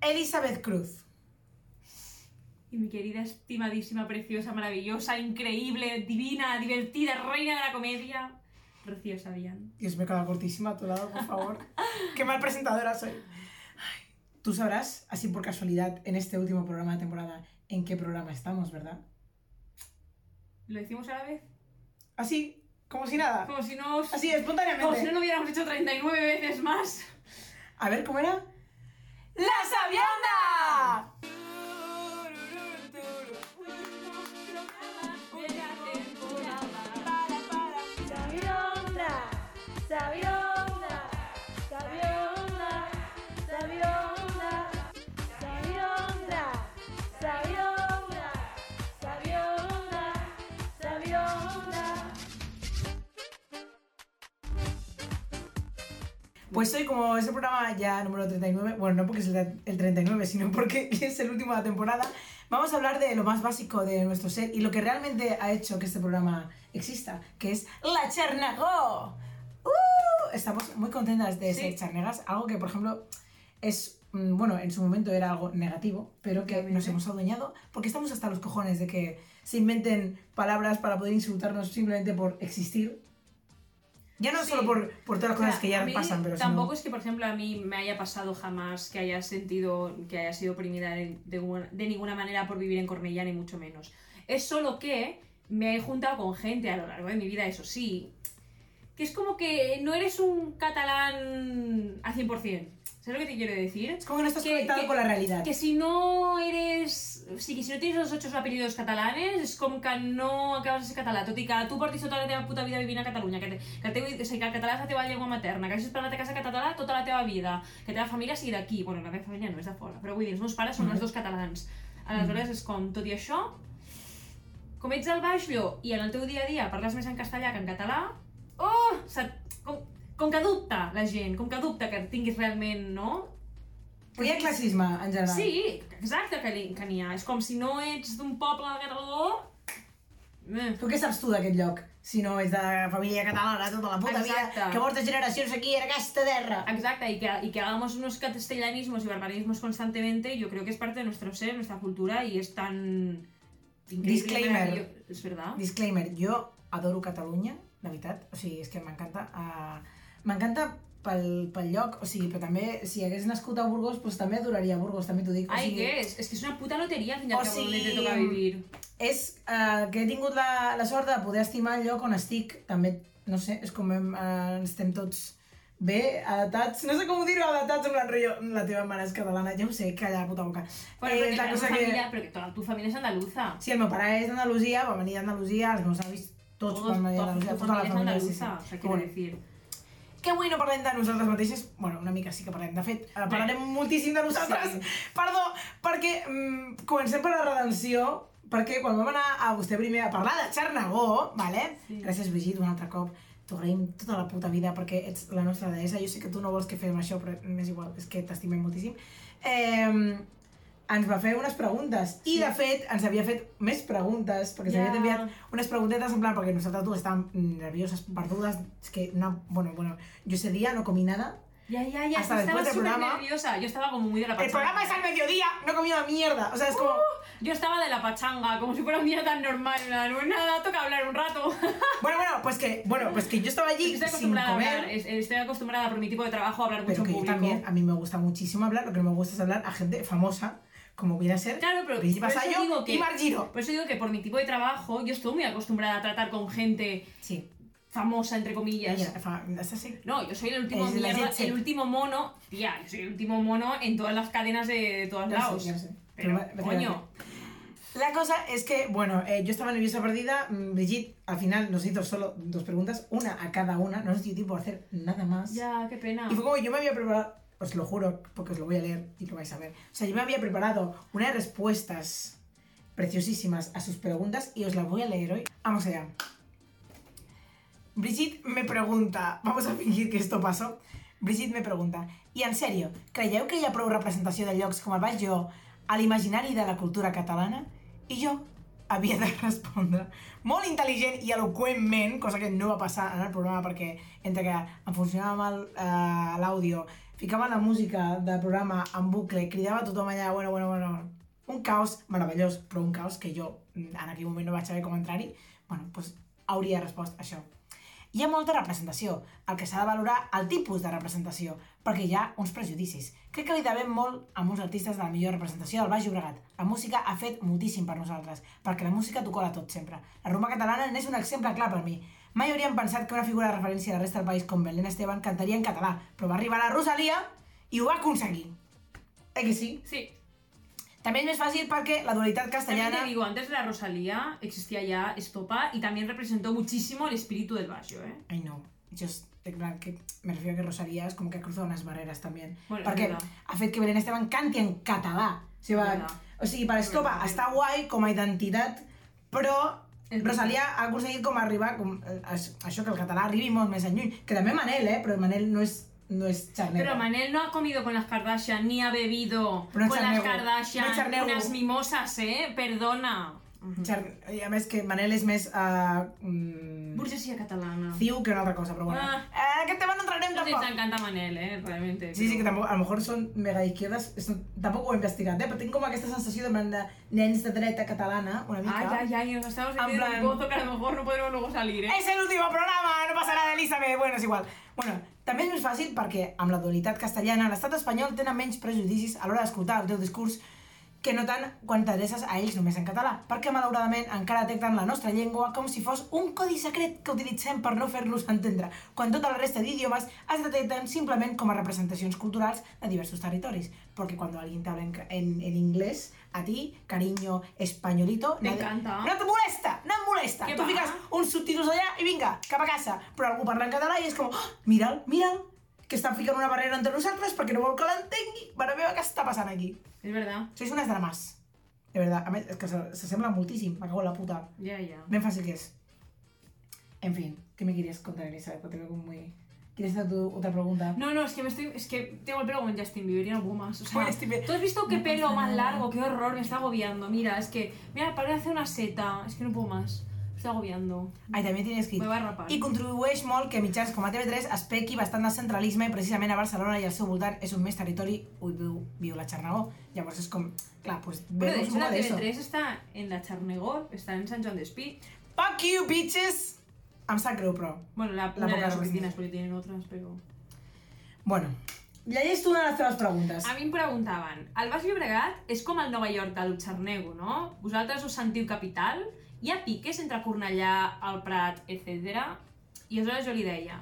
Elizabeth Cruz. Y mi querida, estimadísima, preciosa, maravillosa, increíble, divina, divertida, reina de la comedia, Rocío Sabián. Dios, me queda cortísima a tu lado, por favor. Qué mal presentadora soy. Ay, Tú sabrás, así por casualidad, en este último programa de temporada, en qué programa estamos, ¿verdad? ¿Lo decimos a la vez? Así, como si nada. Como si no... Así, espontáneamente. Como si no lo hubiéramos hecho 39 veces más. A ver, ¿cómo era? ¡La Sabionda! Pues hoy, como es el programa ya número 39, bueno, no porque es el el 39, sino porque es el último de la temporada, vamos a hablar de lo más básico de nuestro ser y lo que realmente ha hecho que este programa exista, que es la Chernagó. ¡Uh! Estamos muy contentas de Sí. ser charnegas, algo que, por ejemplo, es, mm, bueno, en su momento era algo negativo, pero que nos hemos adueñado porque estamos hasta los cojones de que se inventen palabras para poder insultarnos simplemente por existir. Ya no Sí. solo por, por todas las O sea, cosas que ya mí pasan, pero tampoco sino- es que, por ejemplo, a mí me haya pasado jamás que haya sentido que haya sido oprimida de, de una- de ninguna manera por vivir en Cornellá, ni mucho menos. Es solo que me he juntado con gente a lo largo de mi vida, eso sí, que es como que no eres un catalán al 100%. ¿Sabes lo que te quiero decir? Es como que no estás Que- conectado que- con la realidad. Que si no eres... Sí, que si no tienes los ocho apellidos catalanes, és com que no acabes de ser català, tot i que tu portis tota la teva puta vida vivint a Catalunya, que, te, que, el teu, o sigui, que el català és la teva llengua materna, que hagis parlat a casa català tota la teva vida, que la teva família sigui d'aquí, bueno, la meva família no és de fora, però vull dir, els meus pares són els dos catalans. Aleshores és com, tot i això, com ets al Baixlló i en el teu dia a dia parles més en castellà que en català, oh, se, com, com que dubta la gent, com que dubta que tinguis realment, no? Però hi ha classisme, en general. Sí, exacte que n'hi que n'hi ha. És com si no ets d'un poble de català... Eh. Tu què saps tu d'aquest lloc? Si no és de família catalana tota la puta Exacte. vida, que portes generacions aquí en aquesta terra. Exacto, y que, y que hagamos unos castellanismos y barbarismos constantemente, yo creo que es parte de nuestro ser, nuestra cultura y es tan... increíble, Disclaimer. Es verdad. Disclaimer, jo adoro Catalunya, la veritat. O sigui, és que m'encanta. Uh, m'encanta pel, pel lloc, o sigui, però també, si hagués nascut a Burgos, pues també adoraria Burgos, també t'ho dic. O sigui, ¿qué es? Es que es una puta lotería al fin y O cabo donde te sigui, toca vivir. És uh, que he tingut la, la sort de poder estimar el lloc on estic. També, no sé, és com hem, uh, estem tots bé, adaptats, no sé com dir-ho, adaptats en plan rotllo, la teva mare és catalana, ja ho sé, calla la puta boca. Bueno, Eh, que és la tu cosa familia, que... pero que toda tu familia es andaluza. Sí, el meu pare és d'Andalusia, va venir d'Andalusia, els meus avis tots Todos, van venir d'Andalusia, tota la família, andaluza, sí. o sea, Bueno, decir. Que avui no parlem de nosaltres mateixes, bueno, una mica sí que parlem, de fet, eh, parlarem moltíssim de nosaltres, Sí. perdó, perquè mm, comencem per la redenció, perquè quan vam anar a vostè primer a parlar de Xarnagó, vale? Sí. gràcies Brigitte, un altre cop, t'ho agraïm tota la puta vida perquè ets la nostra deessa, jo sé que tu no vols que fem això, però m'és igual, és que t'estimem moltíssim. Eh, ens va fer unes preguntes i Sí. de fet ens havia fet més preguntes perquè Ja. s'havien enviat unes preguntetes en plan perquè nosaltres dues estàvem nervioses, perdudes és que no, bueno, bueno, yo ese día no comí nada Ya, ya, ya, Hasta estaba súper programa. nerviosa. Yo estaba como muy de la el pachanga. programa es al mediodía, no comí una mierda o sea, es como... Yo estaba de la pachanga, como si fuera un día tan normal. No es nada, toca hablar un rato. bueno, bueno, pues que, bueno, pues que yo estaba allí Estoy sin acostumbrada a hablar, comer es- estoy acostumbrada por mi tipo de trabajo a hablar pero mucho en que yo público. también, a mí me gusta muchísimo hablar, lo que no me gusta es hablar a gente famosa como viene a ser Claro, pero eso Vasallo digo que, y Margiro Por eso digo que por mi tipo de trabajo yo estoy muy acostumbrada a tratar con gente sí, famosa, entre comillas. ella, fa- es así No, yo soy el último mierda, el último mono, tía, yo soy el último mono en todas las cadenas de, de todos sé, lados. sé. Pero, coño, La cosa es que, bueno, eh, yo estaba nerviosa perdida. mm, Brigitte al final nos hizo solo dos preguntas, una a cada una. No nos dio tiempo a hacer nada más. ya, qué pena. Y fue como yo me había preparado, os lo juro, porque os lo voy a leer y lo vais a ver. O sea, yo me había preparado unas respuestas preciosísimas a sus preguntas y os las voy a leer hoy. Vamos allá. Brigitte me pregunta, vamos a fingir que esto pasó. Brigitte me pregunta, i en sèrio, creieu que hi ha prou representació de llocs com el Baix Jo a l'imaginari de la cultura catalana? I jo havia de respondre molt intel·ligent i eloqüentment, cosa que no va passar en el programa perquè entre que em funcionava mal eh, l'àudio, ficava la música del programa en bucle, cridava tothom allà, bueno, bueno, bueno, un caos meravellós, però un caos que jo mm, en aquell moment no vaig saber com entrar-hi, bueno, doncs hauria respost això. Hi ha molta representació, el que s'ha de valorar el tipus de representació, perquè hi ha uns prejudicis. Crec que li devem molt a molts artistes de la millor representació del Baix Llobregat. La música ha fet moltíssim per nosaltres, perquè la música t'ho cola tot sempre. La rumba catalana n'és un exemple clar per mi. Mai hauríem pensat que una figura de referència a la resta del país com Belén Esteban cantaria en català, però va arribar la Rosalia i ho va aconseguir. Eh que sí? Sí. També és més fàcil perquè la dualitat También castellana... te digo, antes de la Rosalía existía ya Estopa y también representó muchísimo el espíritu del barrio, ¿eh? Ay, no. Just, en plan, que me refiero a que Rosalía es como que ha cruzado unas barreras también. Bueno, veritat. ha fet que Belén Esteban canti en català. O sigui, va, o sigui per Estopa està guai com a identitat, però És Rosalia ha aconseguit com arribar com, eh, això, que el català arribi molt més enlluny. Que també Manel, eh? Però Manel no és, no és xarnego. Pero Manel no ha comido con las Kardashian ni ha bebido no con las charnego, Kardashian no charnego. unas mimosas, ¿eh? Perdona. Char... I a més que Manel és més... Uh, mm, Burguesía catalana. ciu que una altra cosa, però bueno. Ah. Eh, aquest tema no entrarem No tampoc. te encanta Manel, ¿eh? Realmente. Sí, sí, que tampoc, a lo mejor són mega izquierdes, esto, tampoc ho he investigat, eh? però tinc com aquesta sensació de, de nens de dreta catalana, una mica. Ay, ay, ay, nos estamos En plan- un pozo que a lo mejor no podremos luego salir, ¿eh? És l'últim programa, no passa nada, Elisabet. Bueno, és igual. Bueno, també és més fàcil perquè amb la dualitat castellana l'estat espanyol tenen menys prejudicis a l'hora d'escoltar el teu discurs que no tant quan t'adreces a ells només en català, perquè malauradament encara detecten la nostra llengua com si fos un codi secret que utilitzem per no fer-los entendre, quan tota la resta d'idiomes es detecten simplement com a representacions culturals de diversos territoris. Porque cuando alguien te habla en, en, en inglés, a ti, cariño, españolito... Te nadie- encanta. No te molesta, no et molesta. Què Tu va? fiques uns subtítols allà i vinga, cap a casa. Però algú parla en català i és com, oh, mira'l, mira'l, que estan ficant una barrera entre nosaltres perquè no vol que l'entengui. Mare meva, què està passant aquí? Es verdad. Sois unes drames. De verdad, a més, és que se- s'assembla moltíssim, me cago en la puta. Ya, ya. Ben fácil que es. En fin, ¿qué me querías contar, Elizabeth? Porque te veo como muy... ¿Quieres hacer tu otra pregunta? No, no, es que me estoy. Es que tengo el pelo como Justin Bieber y puedo más. O sea. ¿tú has visto qué No pelo más largo? Qué horror, me está agobiando. Mira, es que. Mira, parece una seta. Es que no puedo más. Me está agobiando. Ai, també tens escrit. Me va a rapar. I contribueix molt que mitjans com a TV3 es pequi bastant del centralisme i precisament a Barcelona i al seu voltant és un més territori ui, viu, viu la Xarnagó. Llavors és com, clar, pues, Bueno, de hecho, la poco de eso. TV3 está en la Charnegor, está en San Joan de Espí. Fuck you, bitches! Em sap greu, però. Bueno, la, La una de representación. oficinas, porque tienen otras, pero. Bueno, llegeix tu una de les teves preguntes. A mi em preguntaven, el Baix Llobregat és com el Nova York del Xarnego, no? Vosaltres us sentiu capital? Hi ha piques entre Cornellà, el Prat, etc. I aleshores jo li deia,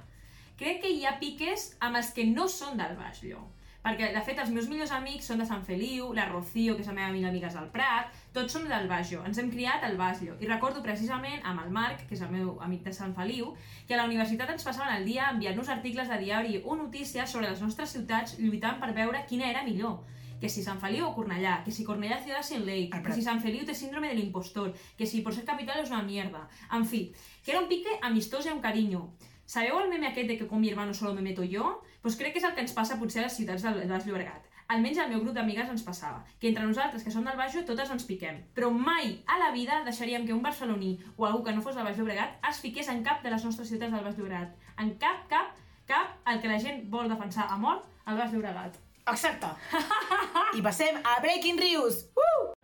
crec que hi ha piques amb els que no són del Baix Lloc. Perquè, de fet, els meus millors amics són de Sant Feliu, la Rocío, que és la meva millor amiga, és del Prat, tots som del Baix Lloc. Ens hem criat al Baix Lloc. I recordo precisament amb el Marc, que és el meu amic de Sant Feliu, que a la universitat ens passaven el dia enviant-nos articles de diari o notícies sobre les nostres ciutats lluitant per veure quina era millor que si Sant Feliu o Cornellà, que si Cornellà Ciudad sin ley, El que si Sant Feliu té síndrome del impostor, que si por ser capital és una mierda. En fi, que era un pique amistós i amb carinyo. Sabeu el meme aquest de que con mi hermano solo me meto yo? Pues crec que és el que ens passa potser a les ciutats del, Baix Llobregat. Almenys al meu grup d'amigues ens passava, que entre nosaltres, que som del Baix, totes ens piquem. Però mai a la vida deixaríem que un barceloní o algú que no fos del Baix Llobregat es fiqués en cap de les nostres ciutats del Baix Llobregat. En cap, cap, cap, el que la gent vol defensar a mort al Baix Llobregat. Exacte. I passem a Breaking Rius. Uh!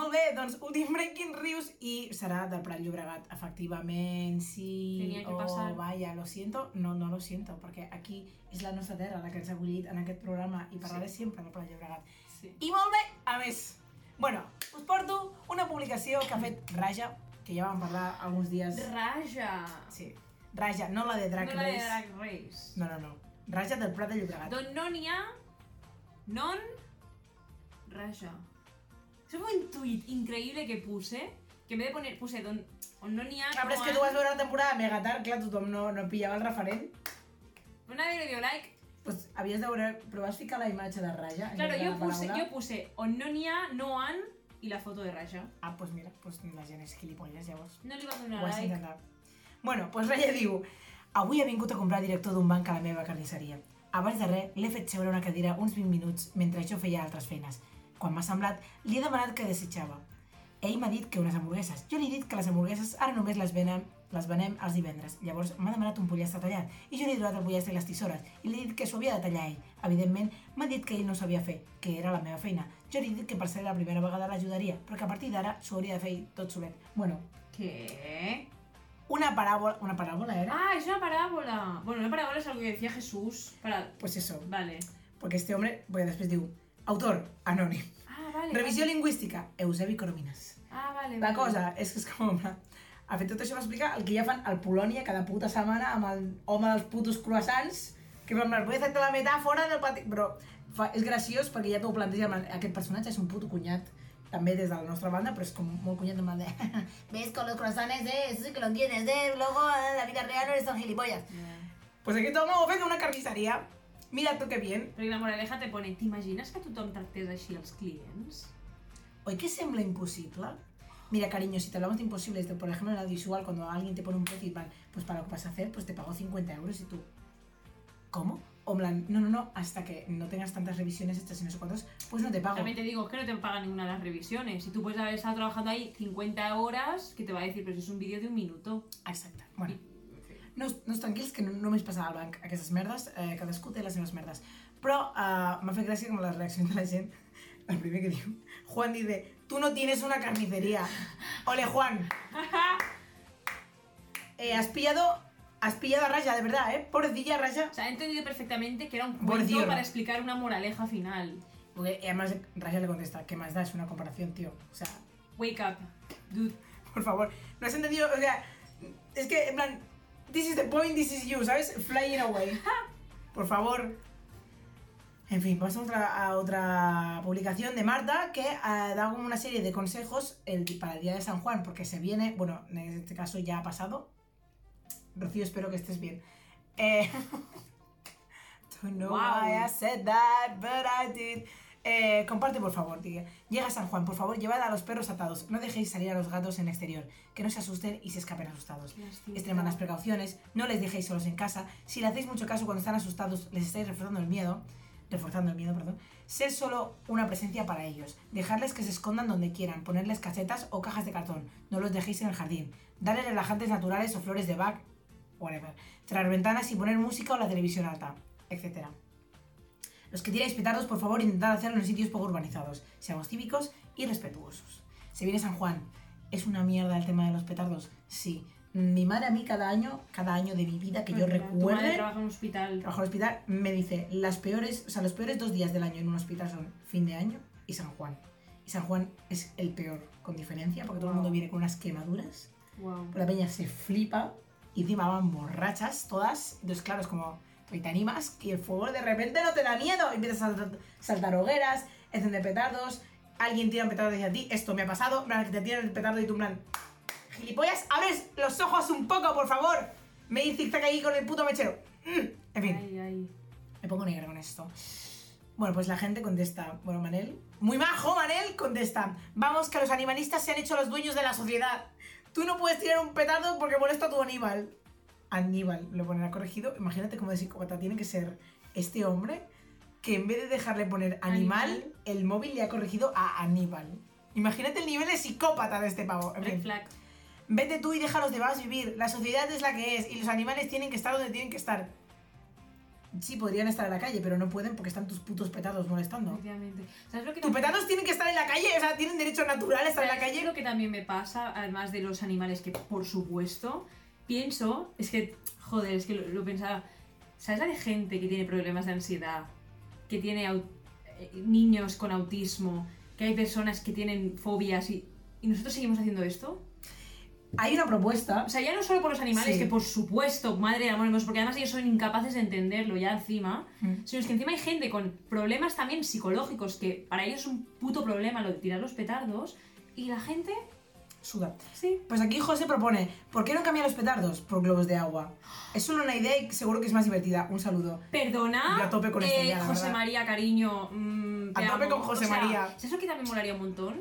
Molt bé, doncs últim Breaking Rius i serà del Prat Llobregat, efectivament, sí. Tenia que oh, passar. vaya, lo siento. No, no lo siento, perquè aquí és la nostra terra la que ens ha acollit en aquest programa i parlaré sí. sempre del Prat Llobregat. Sí. I molt bé, a més, bueno, us porto una publicació que ha fet Raja, que ja vam parlar alguns dies. Raja! Sí, Raja, no la de Drag no la de Race. Drag Race. No, no, no. Raja del Prat de Llobregat. Don no n'hi ha... Non... Raja. Es un tuit increïble que puse, que en vez de poner, puse don, on no n'hi ha... Clar, però és no que tu vas veure la temporada mega tard, clar, tothom no, no pillava el referent. Nadie le dio like. Pues havies de veure, però vas ficar la imatge de Raja? Claro, la puse, yo puse on no n'hi ha, no han, i la foto de Raja. Ah, pues mira, pues la gent és gilipolles, llavors. No li va Ho donar like. intentat. Bueno, pues Raya diu... Avui he vingut a comprar director d'un banc a la meva carnisseria. Abans de res, l'he fet seure una cadira uns 20 minuts mentre jo feia altres feines. Quan m'ha semblat, li he demanat què desitjava. Ell m'ha dit que unes hamburgueses. Jo li he dit que les hamburgueses ara només les venem, les venem els divendres. Llavors m'ha demanat un pollastre tallat i jo li he donat el pollastre i les tisores i li he dit que s'ho havia de tallar ell. Evidentment, m'ha dit que ell no sabia fer, que era la meva feina. Jo li he dit que per ser la primera vegada l'ajudaria, però que a partir d'ara s'ho hauria de fer tot solet. Bueno, ¿Qué? una parábola... ¿Una parábola era? Ah, es una parábola. Bueno, una parábola es algo que decía Jesús. Para... Pues eso, Vale. porque este hombre, pues després diu, autor, anònim. Ah, vale. Revisió vale. lingüística, Eusebi Coromines. Ah, vale. La vale. cosa és que és com... Ha fet tot això per explicar el que ja fan al Polònia cada puta setmana amb el home dels putos croissants, que per vull fer la metàfora del pati... Però fa, és graciós perquè ja t'ho planteja, aquest personatge és un puto cunyat, també des de la nostra banda, però és com molt cunyat plan de... ¿Ves? Con los croissants, eh? Eso sí que lo entiendes, eh? Luego, en la vida real no eres tan gilipollas. Ya. Pues aquest home ho ha fet una carnisseria. Mira tu que bien. Perquè la moraleja te pone, t'imagines que tothom tractés així els clients? ¿Hoy que sembla imposible? Mira, cariño, si te hablamos de imposibles, de, por ejemplo, en audiovisual, cuando alguien te pone un precio y van, pues para lo que vas a hacer, pues te pago 50 euros y tú, ¿cómo? O plan, no, no, no, hasta que no tengas tantas revisiones hechas y no sé cuántos, pues no te pago. También te digo que no te pagan ninguna de las revisiones. Y tú puedes haber estado trabajando ahí 50 horas, que te va a decir, pero si es un vídeo de un minuto. Exacte. Bueno, no, no us tranquils que no, només passava al banc aquestes merdes, eh, cadascú té les seves merdes. Però eh, m'ha fet gràcia com les reaccions de la gent. El primer que diu, Juan dice, tú no tienes una carnicería. Ole, Juan. Eh, has pillado, has pillado a Raya, de verdad, ¿eh? Pobrecilla Raya. O sea, he entendido perfectamente que era un cuento para explicar una moraleja final. Porque además Raya le contesta, ¿qué más da? Es una comparación, tío. O sea, Wake up, dude. por favor, no has entendido, o sea, es que, en plan, this is the point, this is you, ¿sabes? Flying away. Por favor. En fin, pasamos a otra, a otra publicación de Marta que eh, da como una serie de consejos el, para el día de San Juan, porque se viene, bueno, en este caso ya ha pasado. Rocío, espero que estés bien. Eh, don't know Wow. why I said that, but I did. Eh, comparte, por favor, diga. Llega San Juan, por favor, llevad a los perros atados. No dejéis salir a los gatos en exterior, que no se asusten y se escapen asustados. Extreman las precauciones, no les dejéis solos en casa. Si le hacéis mucho caso cuando están asustados, les estáis reforzando el miedo. Reforzando el miedo, perdón. Ser solo una presencia para ellos. Dejarles que se escondan donde quieran. Ponerles casetas o cajas de cartón. No los dejéis en el jardín. Darles relajantes naturales o flores de Bach. Whatever. Cerrar ventanas y poner música o la televisión alta. Etcétera. Los que tiráis petardos, por favor, intentad hacerlo en sitios poco urbanizados. Seamos cívicos y respetuosos. Se viene San Juan. ¿Es una mierda el tema de los petardos? Sí. Mi madre a mí cada año, cada año de mi vida que yo recuerde, trabaja en un hospital. trabajo en el hospital, me dice, las peores, o sea, los peores dos días del año en un hospital son fin de año y San Juan. Y San Juan es el peor, con diferencia, porque todo el mundo viene con unas quemaduras, Wow. la peña se flipa y encima van borrachas todas. Entonces, claro, es como, y te animas y el fuego de repente no te da miedo. Empiezas a saltar, hogueras, encender petardos, alguien tira un petardo hacia ti, esto me ha pasado, que te tiran el petardo y tú en plan, gilipollas, abres los ojos un poco, por favor. Me dice zigzag ahí con el puto mechero. Mm, En fin. Ay, ay. Me pongo negra con esto. Bueno, pues la gente contesta. Bueno, Manel. Muy majo, Manel, contesta. Vamos, que los animalistas se han hecho los dueños de la sociedad. Tú no puedes tirar un petardo porque molesta a tu animal. Aníbal, lo ponerá corregido. Imagínate cómo de psicópata tiene que ser este hombre que en vez de dejarle poner animal, Animal. el móvil le ha corregido a Aníbal. Imagínate el nivel de psicópata de este pavo. En fin. flag. Vete tú y deja a los demás vivir. La sociedad es la que es y los animales tienen que estar donde tienen que estar. Sí, podrían estar en la calle, pero no pueden porque están tus putos petados molestando. Efectivamente. ¿Sabes lo que Tus petados tienen que estar en la calle, o sea, tienen derecho natural a estar en la ¿Sabes calle. lo que también me pasa, además de los animales, que por supuesto, pienso, es que, joder, es que lo, lo pensaba, ¿sabes la de gente que tiene problemas de ansiedad? Que tiene eh, niños con autismo, que hay personas que tienen fobias y, y nosotros seguimos haciendo esto? Hay una propuesta. O sea, ya no solo por los animales, Sí. que por supuesto, madre de amor hermoso, porque además ellos son incapaces de entenderlo ya encima, Mm. sino es que encima hay gente con problemas también psicológicos, que para ellos es un puto problema lo de tirar los petardos, y la gente, Suda. sí, Pues aquí José propone, ¿por qué no cambian los petardos por globos de agua? Es solo una idea y seguro que es más divertida. Un saludo. Perdona, Yo a tope con esta eh, idea, José verdad. María, cariño. mm, A tope amo. con José O sea, María. ¿Sabes lo que también molaría un montón?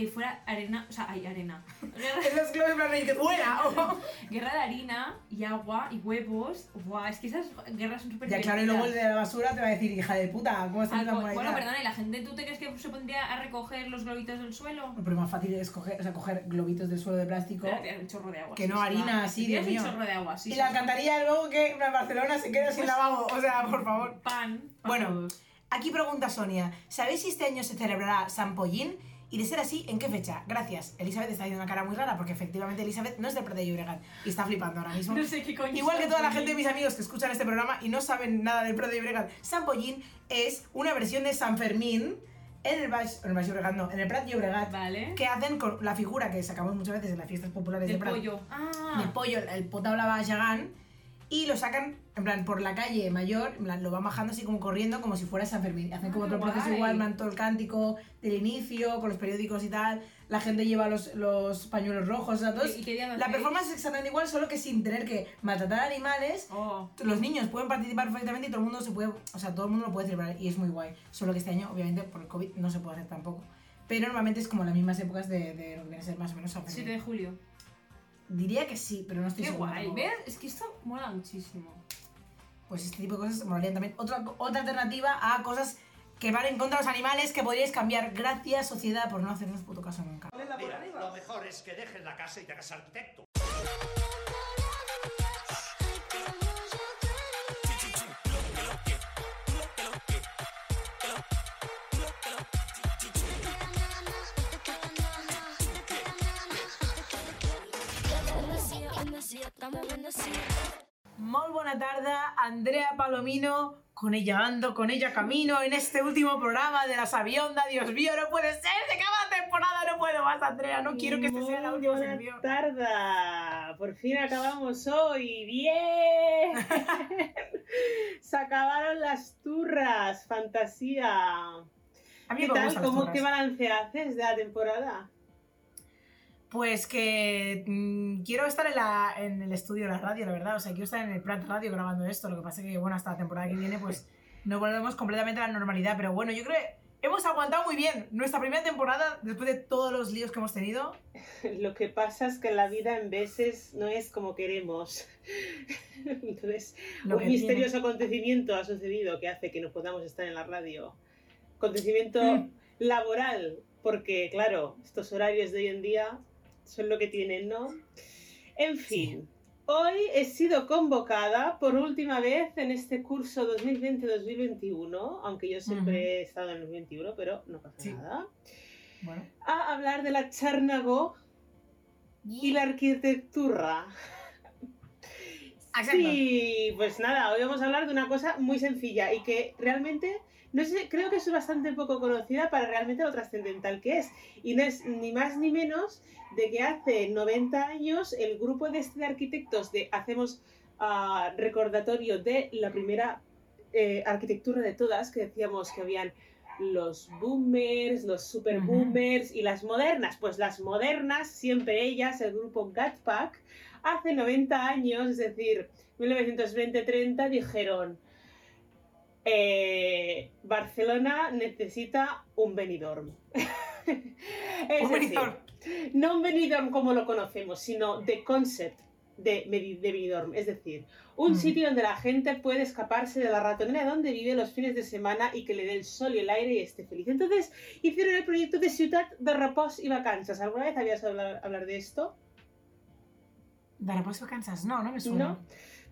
Que fuera arena, o sea, hay arena. En los globos de que fuera. Guerra de harina y agua y huevos. Buah, es que esas guerras son súper Ya claro, y luego el de la basura te va a decir, hija de puta, ¿cómo estás tan buena bueno, perdona, ¿y la gente tú te crees que se pondría a recoger los globitos del suelo? Pero más fácil es coger, o sea, coger globitos del suelo de plástico Espérate, un chorro de agua. que sí, no harina así, Dios un mío. chorro de agua, sí. y sí, la alcantarilla luego que Barcelona se queda sin lavabo. O sea, por favor. Pan. pa' Bueno, todos. Aquí pregunta Sonia, ¿sabéis si este año se celebrará San Pollín? Y de ser así, ¿en qué fecha? Gracias. Elizabeth está haciendo una cara muy rara porque efectivamente Elizabeth no es de Prat de Llobregat y está flipando ahora mismo. No sé qué coño. Igual que toda la gente de mis amigos que escuchan este programa y no saben nada del Prat de Llobregat, San Pollín es una versión de San Fermín en el Baix, en el Baix Llobregat, no, en el Prat Llobregat, Vale. que hacen con la figura que sacamos muchas veces en las fiestas populares Del de Prat. pollo. Ah. del pollo, el pota la Yagán, y lo sacan, en plan, por la calle mayor, en plan, lo van bajando así como corriendo, como si fuera San Fermín. Hacen Ah, como otro proceso igual, plan, todo el cántico del inicio, con los periódicos y tal. La gente lleva los, los pañuelos rojos, o sea, todo es- ¿Y lo La hacéis? performance es exactamente igual, solo que sin tener que maltratar animales. Oh. Los niños pueden participar perfectamente y todo el mundo se puede, o sea, todo el mundo lo puede celebrar y es muy guay. Solo que este año, obviamente, por el COVID no se puede hacer tampoco. Pero normalmente es como las mismas épocas de, de lo que viene a ser más o menos San 7 Fermín. de julio. Diría que sí, pero no estoy Qué segura guay. tampoco. ¿Ves? Es que esto mola muchísimo. pues este tipo de cosas molarían también. Otra, otra alternativa a cosas que van en contra de los animales que podríais cambiar. Gracias, sociedad, por no hacernos puto caso nunca. Mira, lo mejor es que dejes la casa y te hagas arquitecto. Muy buena tarde, Andrea Palomino, con ella ando, con ella camino en este último programa de la Sabionda. Dios mío, no puede ser, se acaba la temporada, no puedo más, Andrea, no quiero que este sea la última Buena sección. tarde. Por fin acabamos hoy. ¡Bien! Se acabaron las turras. Fantasía. A mí ¿Qué tal? ¿Cómo. ¿Qué balance haces de la temporada? Pues que mm, quiero estar en, la, en el estudio de la radio, la verdad. O sea, quiero estar en el Prat Radio grabando esto. Lo que pasa que, bueno, hasta la temporada que viene, pues no volvemos completamente a la normalidad. Pero bueno, yo creo que hemos aguantado muy bien nuestra primera temporada después de todos los líos que hemos tenido. Lo que pasa es que la vida en veces no es como queremos. Entonces, Lo un que misterioso acontecimiento ha sucedido que hace que no podamos estar en la radio. Acontecimiento Mm. laboral, porque claro, estos horarios de hoy en día son lo que tienen, ¿no? En fin, hoy he sido convocada por última vez en este curso 2020-2021, aunque yo siempre he estado en el 2021, pero no pasa Sí. nada, Bueno. a hablar de la charnago y la arquitectura. Sí, pues nada, hoy vamos a hablar de una cosa muy sencilla y que realmente, no sé, creo que es bastante poco conocida para realmente lo trascendental que es. Y no es ni más ni menos de que hace 90 años el grupo de, este de arquitectos de Hacemos ah, recordatorio de la primera eh, arquitectura de todas, que decíamos que habían los boomers, los super boomers y las modernas. Pues las modernas, siempre ellas, el grupo Gatpack, hace 90 años, es decir, 1920-30, dijeron, eh, Barcelona necesita un Benidorm. Es Un decir, Benidorm. no un Benidorm como lo conocemos, sino de concept de, de Benidorm. Es decir, un Mm. sitio donde la gente puede escaparse de la ratonera donde vive los fines de semana y que le dé el sol y el aire y esté feliz. Entonces hicieron el proyecto de Ciudad de Repos y Vacanzas. ¿Alguna vez habías hablado hablar de esto? ¿De reposo Kansas? No, no me suena. No.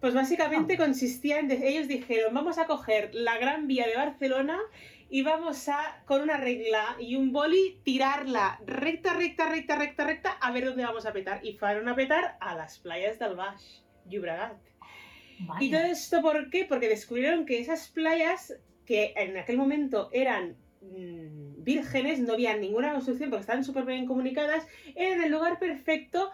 Pues básicamente consistía en, ellos dijeron, vamos a coger la Gran Vía de Barcelona y vamos a, con una regla y un boli, tirarla recta, recta, recta, recta, recta, a ver dónde vamos a petar. Y fueron a petar a las playas del Baix, Llobregat. Vaya. ¿Y todo esto por qué? Porque descubrieron que esas playas, que en aquel momento eran mm, vírgenes, no había ninguna construcción porque estaban súper bien comunicadas, eran el lugar perfecto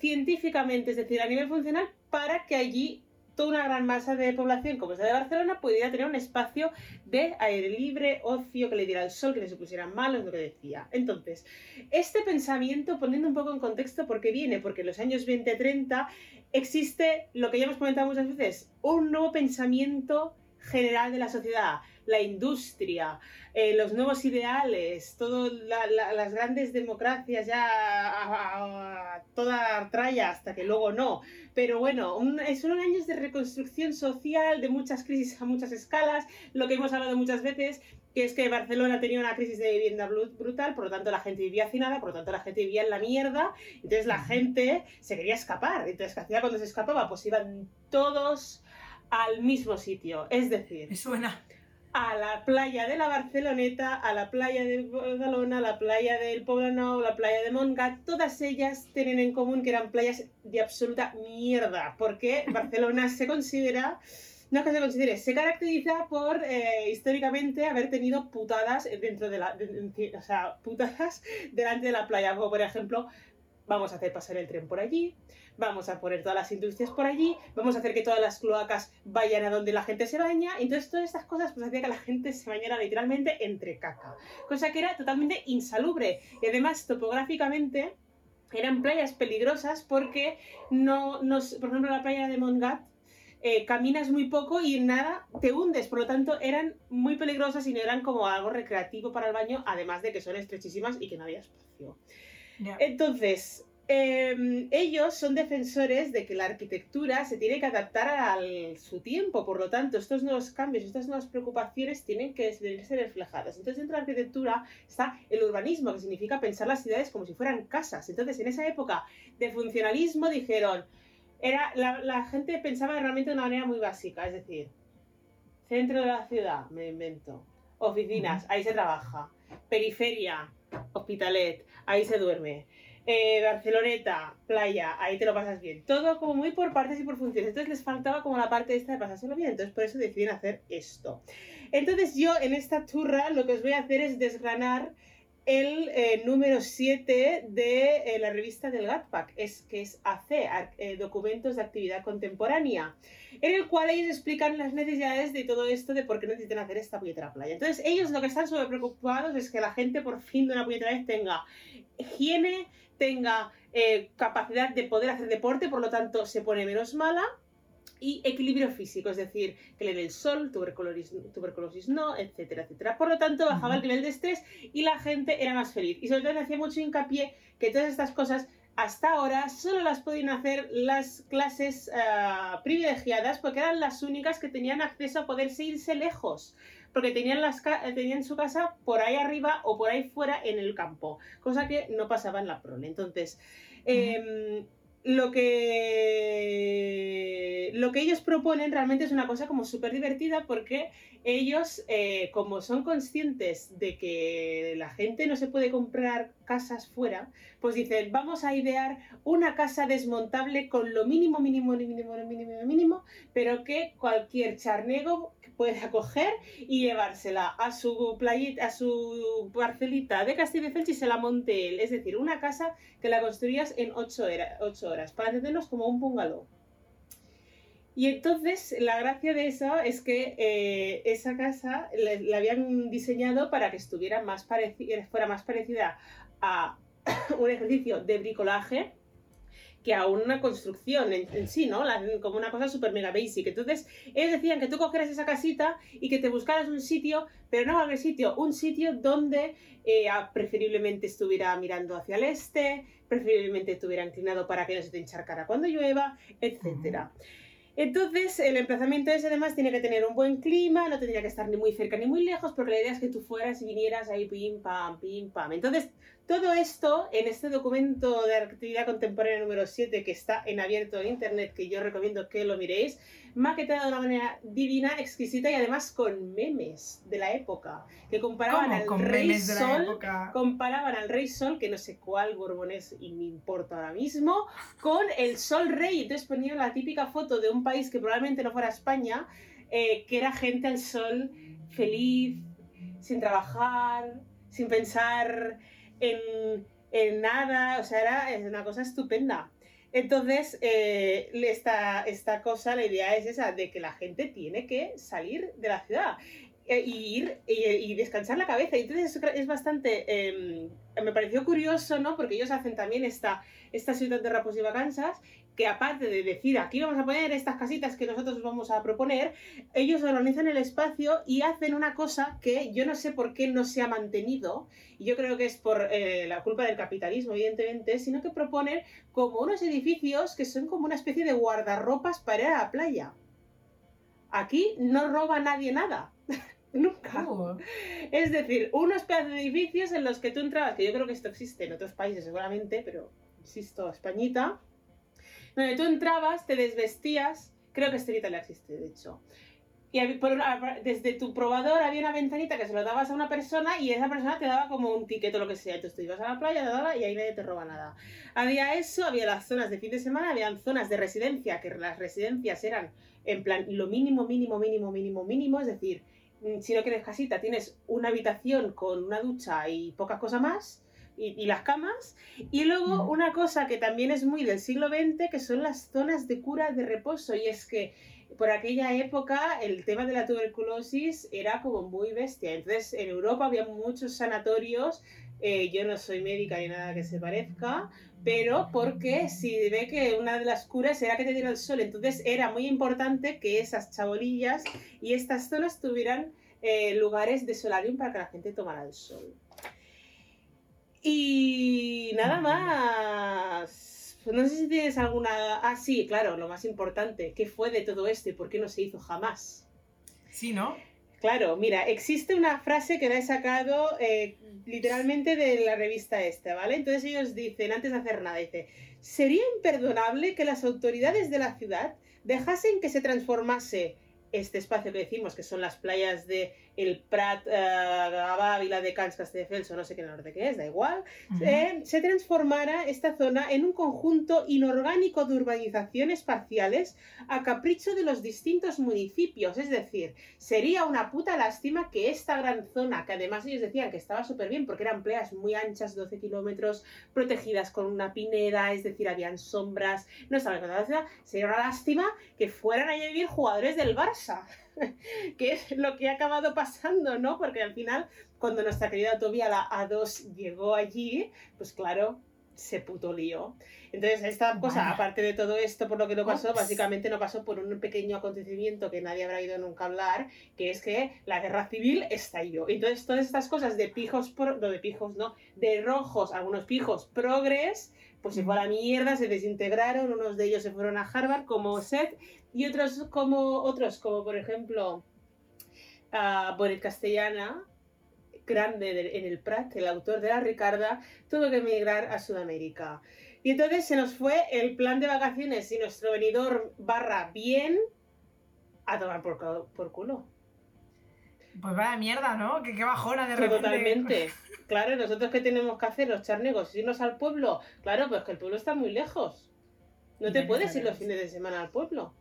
científicamente, es decir, a nivel funcional, para que allí toda una gran masa de población, como es la de Barcelona, pudiera tener un espacio de aire libre, ocio, que le diera el sol, que no se pusieran malos, lo que decía. Entonces, este pensamiento, poniendo un poco en contexto, ¿por qué viene? Porque en los años 20-30 existe lo que ya hemos comentado muchas veces, un nuevo pensamiento general de la sociedad, la industria, eh, los nuevos ideales, todas las grandes democracias ya a, a- a toda tralla hasta que luego no. Pero bueno, un- son años de reconstrucción social, de muchas crisis a muchas escalas, lo que hemos hablado muchas veces, que es que Barcelona tenía una crisis de vivienda bru- brutal, por lo tanto la gente vivía hacinada, por lo tanto la gente vivía en la mierda, entonces la gente se quería escapar. Entonces, ¿qué hacía cuando se escapaba? Pues iban todos al mismo sitio, es decir, Me suena. A la playa de la Barceloneta, a la playa de Badalona, a la playa del Poblenou, la playa de Montgat, todas ellas tienen en común que eran playas de absoluta mierda, porque Barcelona se considera, no es que se considere, se caracteriza por eh, históricamente haber tenido putadas dentro de la, o sea, putadas delante de la playa, como por ejemplo, vamos a hacer pasar el tren por allí, vamos a poner todas las industrias por allí, vamos a hacer que todas las cloacas vayan a donde la gente se baña. Entonces, todas estas cosas pues hacía que la gente se bañara literalmente entre caca. Cosa que era totalmente insalubre. Y además, topográficamente, eran playas peligrosas porque no nos, por ejemplo, la playa de Montgat. eh, caminas muy poco y en nada te hundes, por lo tanto eran muy peligrosas y no eran como algo recreativo para el baño, además de que son estrechísimas y que no había espacio. Entonces, eh, ellos son defensores de que la arquitectura se tiene que adaptar a su tiempo, por lo tanto, estos nuevos cambios, estas nuevas preocupaciones tienen que verse reflejadas. Entonces, dentro de la arquitectura está el urbanismo, que significa pensar las ciudades como si fueran casas. Entonces, en esa época de funcionalismo dijeron, era, la, la gente pensaba realmente de una manera muy básica, es decir, centro de la ciudad, me invento, oficinas, ahí se trabaja, periferia, hospitalet, ahí se duerme. Eh, Barceloneta, playa, ahí te lo pasas bien. Todo como muy por partes y por funciones. Entonces les faltaba como la parte esta de pasárselo bien. Entonces por eso deciden hacer esto. Entonces yo en esta turra lo que os voy a hacer es desgranar el eh, número 7 de eh, la revista del GATPAC, es, que es AC, Documentos de Actividad Contemporánea, en el cual ellos explican las necesidades de todo esto, de por qué necesitan hacer esta puñetera playa. Entonces ellos lo que están sobre preocupados es que la gente por fin de una puñetera vez tenga higiene, tenga eh, capacidad de poder hacer deporte, por lo tanto se pone menos mala, y equilibrio físico, es decir, que le dé el sol, tuberculosis, tuberculosis no, etcétera, etcétera. Por lo tanto, bajaba el nivel de estrés y la gente era más feliz. Y sobre todo le hacía mucho hincapié que todas estas cosas hasta ahora solo las podían hacer las clases ah, privilegiadas porque eran las únicas que tenían acceso a poderse irse lejos. Porque tenían, las ca- tenían su casa por ahí arriba o por ahí fuera en el campo, cosa que no pasaba en la prole. Entonces, em, lo que lo que ellos proponen realmente es una cosa como súper divertida porque ellos eh, como son conscientes de que la gente no se puede comprar casas fuera pues dicen vamos a idear una casa desmontable con lo mínimo mínimo mínimo mínimo mínimo pero que cualquier charnego pueda coger y llevársela a su playita, a su parcelita de Castilla y se la monte él. Es decir, una casa que la construías en 8 horas, para entendernos como un bungalow. Y entonces la gracia de eso es que eh, esa casa la, la habían diseñado para que estuviera más pareci- fuera más parecida a un ejercicio de bricolaje que a una construcción en, en sí, ¿no? La- como una cosa súper mega basic. Entonces, ellos decían que tú cogieras esa casita y que te buscaras un sitio, pero no cualquier sitio, un sitio donde eh, preferiblemente estuviera mirando hacia el este, preferiblemente estuviera inclinado para que no se te encharcara cuando llueva, etcétera. Entonces, el emplazamiento ese además tiene que tener un buen clima, no tendría que estar ni muy cerca ni muy lejos, porque la idea es que tú fueras y vinieras ahí pim, pam, pim, pam. Entonces, todo esto en este documento de actividad contemporánea número 7 que está en abierto en internet, que yo recomiendo que lo miréis, maquetado de una manera divina, exquisita y además con memes de la época, que comparaban ¿Cómo? al Con Rey memes de la Sol época. comparaban al rey sol, que no sé cuál borbonés y me importa ahora mismo, con el sol rey. Entonces ponían la típica foto de un país que probablemente no fuera España, eh, que era gente al sol feliz, sin trabajar, sin pensar en, nada, o sea, era una cosa estupenda. Entonces, eh, esta, esta cosa, la idea es esa, de que la gente tiene que salir de la ciudad. eh, y ir y, descansar la cabeza. Y entonces es, bastante. eh, me pareció curioso, ¿no? Porque ellos hacen también esta, esta ciudad de rapos y vacanzas, que aparte de decir aquí vamos a poner estas casitas que nosotros os vamos a proponer, ellos organizan el espacio y hacen una cosa que yo no sé por qué no se ha mantenido, y yo creo que es por eh, la culpa del capitalismo, evidentemente, sino que proponen como unos edificios que son como una especie de guardarropas para ir a la playa. Aquí no roba nadie nada. Nunca. Es decir, unos pedazos de edificios en los que tú entrabas, que yo creo que esto existe en otros países seguramente, pero insisto, Españita, donde tú entrabas, te desvestías, creo que esto en Italia existe, de hecho. Y por una- desde tu probador había una ventanita que se lo dabas a una persona y esa persona te daba como un ticket o lo que sea. Entonces tú ibas a la playa, y ahí nadie te roba nada. Había eso, había las zonas de fin de semana, habían zonas de residencia, que las residencias eran en plan lo mínimo, mínimo, mínimo, mínimo, mínimo, es decir, mm, si no quieres casita, tienes una habitación con una ducha y poca cosa más, y, y las camas. Y luego Ujú. una cosa que también es muy del siglo XX, que son las zonas de cura de reposo, y es que por aquella época el tema de la tuberculosis era como muy bestia. Entonces en Europa había muchos sanatorios, eh, yo no soy médica ni nada que se parezca, pero porque si ve que una de las curas era que te diera el sol, entonces era muy importante que esas chabolillas y estas zonas tuvieran eh, lugares de solarium para que la gente tomara el sol. Y nada más. Pues no sé si tienes alguna... Ah, sí, claro, lo más importante. ¿Qué fue de todo esto y por qué no se hizo jamás? sí, ¿no? Claro, mira, existe una frase que la he sacado eh, literalmente de la revista esta, ¿vale? Entonces ellos dicen, antes de hacer nada, dice, sería imperdonable que las autoridades de la ciudad dejasen que se transformase este espacio que decimos, que son las playas de el Prat, eh, Gavà, Vila de Cans, Castelldefels, o no sé qué norte que es, da igual, eh, se transformara esta zona en un conjunto inorgánico de urbanizaciones parciales a capricho de los distintos municipios. Es decir, sería una puta lástima que esta gran zona, que además ellos decían que estaba súper bien porque eran playas muy anchas, 12 kilómetros, protegidas con una pineda, es decir, habían sombras, no estaba en sería una lástima que fueran a vivir jugadores del Barça. que es lo que ha acabado pasando, ¿no? Porque al final, cuando nuestra querida Tobia, la A2, llegó allí, pues claro, se puto lío. Entonces, esta cosa, Vaya. aparte de todo esto, por lo que no pasó, Ups. básicamente no pasó por un pequeño acontecimiento que nadie habrá ido nunca a hablar, que es que la guerra civil estalló. Entonces, todas estas cosas de pijos, pro- no de pijos, no, de rojos, algunos pijos progres, pues se fue a la mierda, se desintegraron, unos de ellos se fueron a Harvard como Seth y otros como otros como por ejemplo a Bonet Castellana grande de- en el Prat el autor de la Ricarda tuvo que emigrar a Sudamérica. Y entonces se nos fue el plan de vacaciones y nuestro venidor barra bien a tomar por, por culo Pues vaya mierda, ¿no? Que qué bajona de repente. totalmente. Claro ¿nosotros qué tenemos que hacer los charnegos irnos al pueblo. Claro pues que el pueblo está muy lejos. No te puedes ir los fines de semana al pueblo.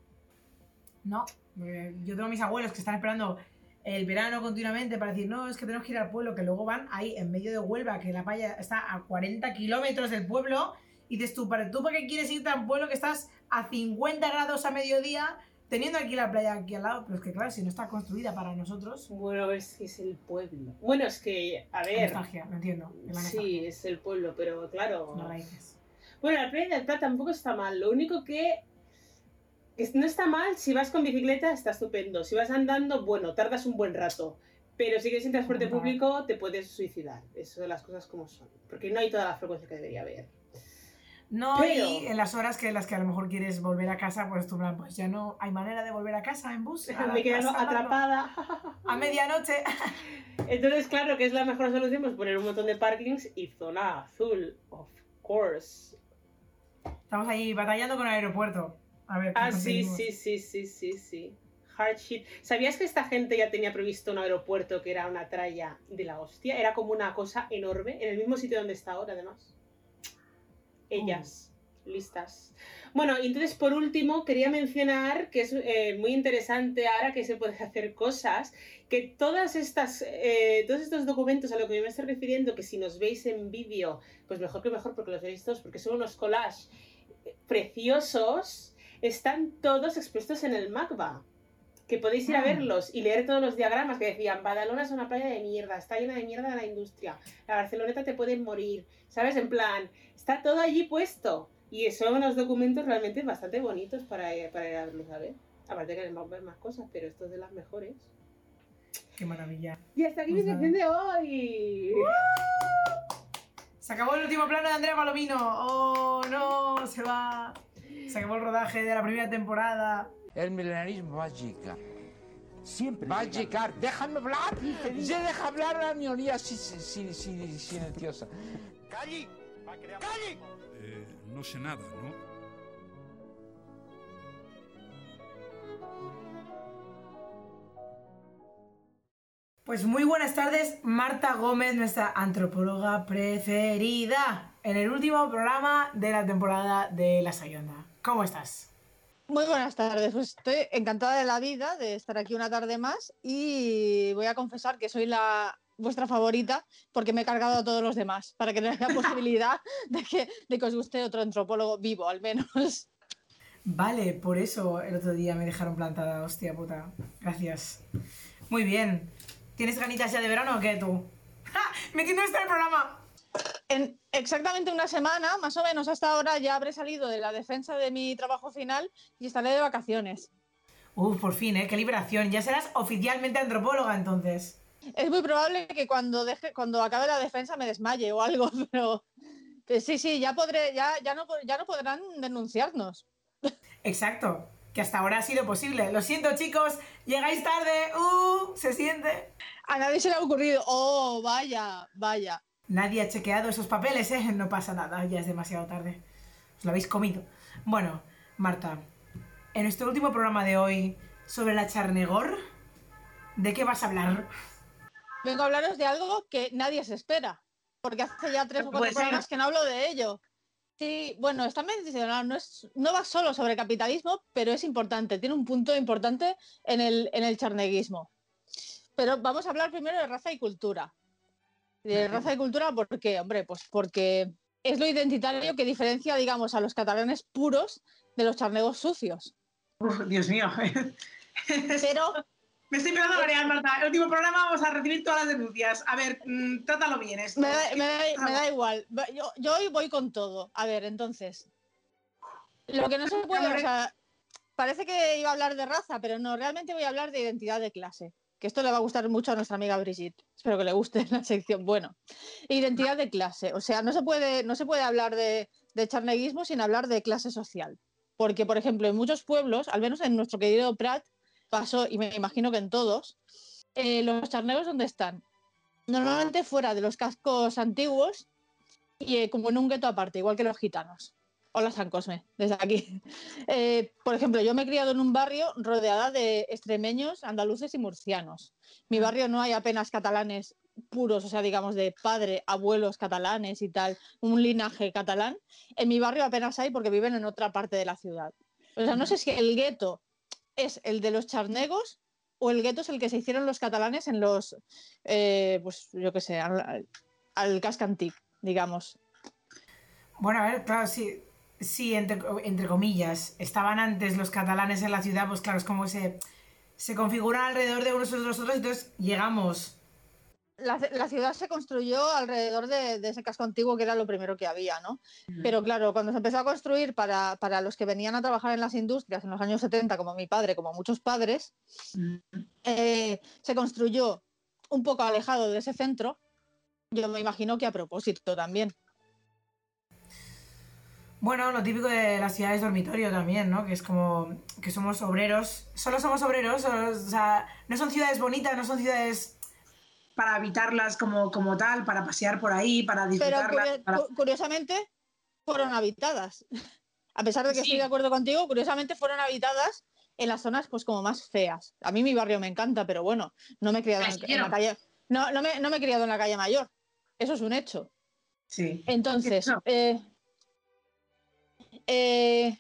No, yo tengo mis abuelos que están esperando el verano continuamente para decir, no, es que tenemos que ir al pueblo, que luego van ahí en medio de Huelva, que la playa está a 40 kilómetros del pueblo, y dices tú, ¿para, ¿tú para qué quieres irte a un pueblo que estás a 50 grados a mediodía, teniendo aquí la playa aquí al lado? Pero es que claro, si no está construida para nosotros, Bueno, es que es el pueblo. Bueno, es que, a ver, nostalgia, lo entiendo. sí, es el pueblo, pero claro. las raíces. Bueno, la playa del Prat tampoco está mal. Lo único que, no está mal, si vas con bicicleta está estupendo. Si vas andando, bueno, tardas un buen rato. Pero si quieres en transporte público, te puedes suicidar. Eso de las cosas como son. Porque no hay toda la frecuencia que debería haber. No, Pero- y en las horas que en las que a lo mejor quieres volver a casa, pues tú, pues ya no hay manera de volver a casa en bus. a Me casa, atrapada. A medianoche. Entonces, claro, ¿qué es la mejor solución? Pues poner un montón de parkings y zona azul, of course. Estamos ahí batallando con el aeropuerto. A ver, ¿qué Ah, sí, sí, sí, sí, sí, sí. Hard shit. ¿Sabías que esta gente ya tenía previsto un aeropuerto que era una tralla de la hostia? Era como una cosa enorme, en el mismo sitio donde está ahora, además. Ellas, listas. Bueno, y entonces por último quería mencionar que es eh, muy interesante ahora que se puede hacer cosas, que todas estas, eh, todos estos documentos a lo que yo me estoy refiriendo, que si nos veis en vídeo, pues mejor que mejor porque los veis todos, porque son unos collages preciosos, están todos expuestos en el MACBA que podéis ir a Mm. verlos y leer todos los diagramas que decían, Badalona es una playa de mierda, está llena de mierda la industria, la Barceloneta te pueden morir, ¿sabes? En plan, está todo allí puesto. Y son unos documentos realmente bastante bonitos para, para ir a verlos a ver. Aparte que vamos a ver más cosas, pero esto es de las mejores. Qué maravilla. Y hasta aquí Pues mi sección de hoy. Se acabó el último plano de Andrea Palomino. Oh, no, se va. Se acabó el rodaje de la primera temporada. El milenarismo va a llegar. Siempre. Va a llegar. Déjame hablar. Se deja hablar a la minoría si- si- si- si- silenciosa. ¡Calli! ¡Calli! Eh, no sé nada, ¿no? Pues muy buenas tardes, Marta Gómez, nuestra antropóloga preferida, en el último programa de la temporada de La Sayonda. ¿Cómo estás? Muy buenas tardes, pues estoy encantada de la vida de estar aquí una tarde más y voy a confesar que soy la vuestra favorita porque me he cargado a todos los demás para que no haya posibilidad de que, de que os guste otro antropólogo vivo al menos. Vale, por eso el otro día me dejaron plantada, hostia puta. Gracias. Muy bien. ¿Tienes ganitas ya de verano o qué tú? ¡Ja! ¡Metiendo esto en el programa! En exactamente una semana, más o menos hasta ahora, ya habré salido de la defensa de mi trabajo final y estaré de vacaciones. Uf, por fin, ¿eh? ¡Qué liberación! Ya serás oficialmente antropóloga entonces. Es muy probable que cuando deje, cuando acabe la defensa me desmaye o algo, pero sí, sí, ya podré, ya, ya no, ya no podrán denunciarnos. Exacto. Que hasta ahora ha sido posible. Lo siento, chicos. Llegáis tarde. ¡Uh! Se siente. A nadie se le ha ocurrido. Oh, vaya, vaya. Nadie ha chequeado esos papeles, ¿eh? No pasa nada. Ya es demasiado tarde. Os lo habéis comido. Bueno, Marta. En este último programa de hoy sobre la Charnegor, ¿de qué vas a hablar? Vengo a hablaros de algo que nadie se espera, porque hace ya tres o cuatro Puede ser. programas que no hablo de ello. Sí, bueno, está mencionado, no, es, no va solo sobre capitalismo, pero es importante, tiene un punto importante en el, en el charneguismo. Pero vamos a hablar primero de raza y cultura. De raza y cultura, ¿por qué? Hombre, pues porque es lo identitario que diferencia, digamos, a los catalanes puros de los charnegos sucios. Uf, Dios mío. Pero Me estoy empezando a marear, Marta. El último programa vamos a recibir todas las denuncias. A ver, mm, trátalo bien esto. Me da, me da- me da igual. Yo, yo hoy voy con todo. A ver, entonces. Lo que no se puede. O sea, parece que iba a hablar de raza, pero no, realmente voy a hablar de identidad de clase. Que esto le va a gustar mucho a nuestra amiga Brigitte. Espero que le guste la sección. Bueno, identidad de clase. O sea, no se puede, no se puede hablar de, de charneguismo sin hablar de clase social. Porque, por ejemplo, en muchos pueblos, al menos en nuestro querido Prat, pasó, y me imagino que en todos, eh, los charnegos, ¿dónde están? Normalmente fuera de los cascos antiguos y eh, como en un gueto aparte, igual que los gitanos. Hola San Cosme, desde aquí. Eh, por ejemplo, yo me he criado en un barrio rodeada de extremeños, andaluces y murcianos. Mi barrio no hay apenas catalanes puros, o sea, digamos, de padre, abuelos catalanes y tal, un linaje catalán. En mi barrio apenas hay porque viven en otra parte de la ciudad. O sea, no sé si el gueto es el de los charnegos o el gueto es el que se hicieron los catalanes en los, eh, pues yo qué sé, al, al casco antic, digamos. Bueno, a ver, claro, sí, sí entre, entre comillas, estaban antes los catalanes en la ciudad, pues claro, es como se, se configuran alrededor de unos de los otros, entonces llegamos. La, la ciudad se construyó alrededor de, de ese casco antiguo que era lo primero que había, ¿no? Pero claro, cuando se empezó a construir para, para los que venían a trabajar en las industrias en los años 70, como mi padre, como muchos padres, eh, se construyó un poco alejado de ese centro. Yo me imagino que a propósito también. Bueno, lo típico de las ciudades dormitorio también, ¿no? Que es como que somos obreros, solo somos obreros, o sea, no son ciudades bonitas, no son ciudades para habitarlas como, como tal, para pasear por ahí, para Pero disfrutarlas. para- cu- curiosamente fueron habitadas. A pesar de que Sí. estoy de acuerdo contigo, curiosamente fueron habitadas en las zonas pues como más feas. A mí mi barrio me encanta, pero bueno, no me he criado en, la calle. No, no me, no me he criado en la calle mayor. Eso es un hecho. Sí. Entonces, eh, eh,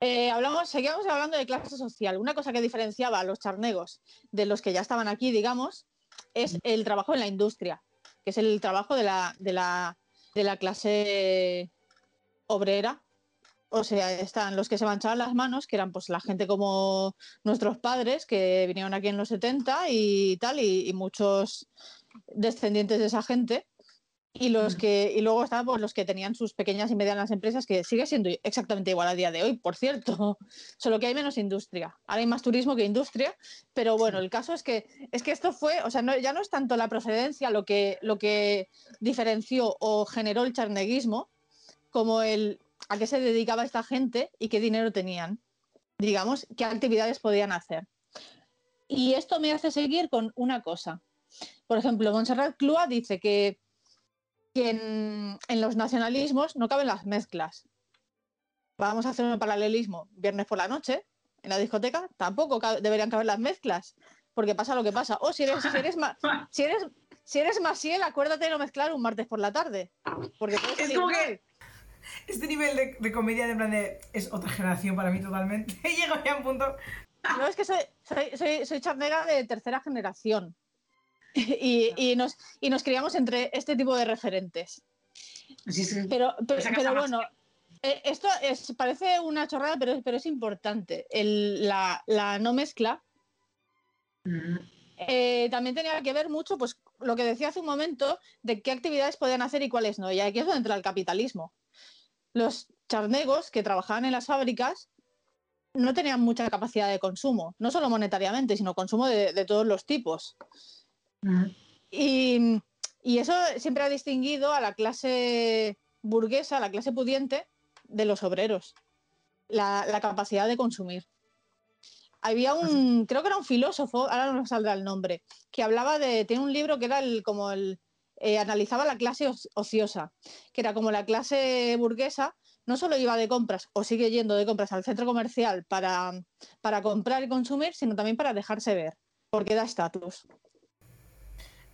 eh, hablamos, seguíamos hablando de clase social. Una cosa que diferenciaba a los charnegos de los que ya estaban aquí, digamos, es el trabajo en la industria, que es el trabajo de la, de la, de la clase obrera, o sea, están los que se manchaban las manos, que eran pues la gente como nuestros padres que vinieron aquí en los 70 y tal, y, y muchos descendientes de esa gente. Y los que, y luego estaban pues, los que tenían sus pequeñas y medianas empresas, que sigue siendo exactamente igual a día de hoy, por cierto. Solo que hay menos industria. Ahora hay más turismo que industria. Pero bueno, el caso es que, es que esto fue, o sea, no- ya no es tanto la procedencia lo que, lo que diferenció o generó el charneguismo, como el a qué se dedicaba esta gente y qué dinero tenían. Digamos, qué actividades podían hacer. Y esto me hace seguir con una cosa. Por ejemplo, Montserrat Clua dice que, que en, en los nacionalismos no caben las mezclas. Vamos a hacer un paralelismo. Viernes por la noche, en la discoteca, tampoco deberían caber las mezclas, porque pasa lo que pasa. O si eres, si eres, si eres, si eres Masiel, acuérdate de no mezclar un martes por la tarde. Porque Es como que este nivel de, de comedia de plan de es otra generación para mí totalmente. Llego ya a un punto. No, es que soy, soy, soy, soy charnega de tercera generación. Y, y nos, y nos criamos entre este tipo de referentes. Sí, sí. Pero, casa pero bueno, eh, esto es, parece una chorrada, pero, pero es importante. El- la, la no mezcla Mm. eh, también tenía que ver mucho, pues lo que decía hace un momento, de qué actividades podían hacer y cuáles no. Y aquí es donde entra el capitalismo. Los charnegos que trabajaban en las fábricas no tenían mucha capacidad de consumo, no solo monetariamente, sino consumo de, de todos los tipos. Y, eso siempre ha distinguido a la clase burguesa, a la clase pudiente, de los obreros. La, capacidad de consumir. Había un, creo que era un filósofo, ahora no me saldrá el nombre, que hablaba de, tiene un libro que era el, como el, eh, analizaba la clase oc- ociosa, que era como la clase burguesa, no solo iba de compras o sigue yendo de compras al centro comercial para, para comprar y consumir, sino también para dejarse ver, porque da estatus.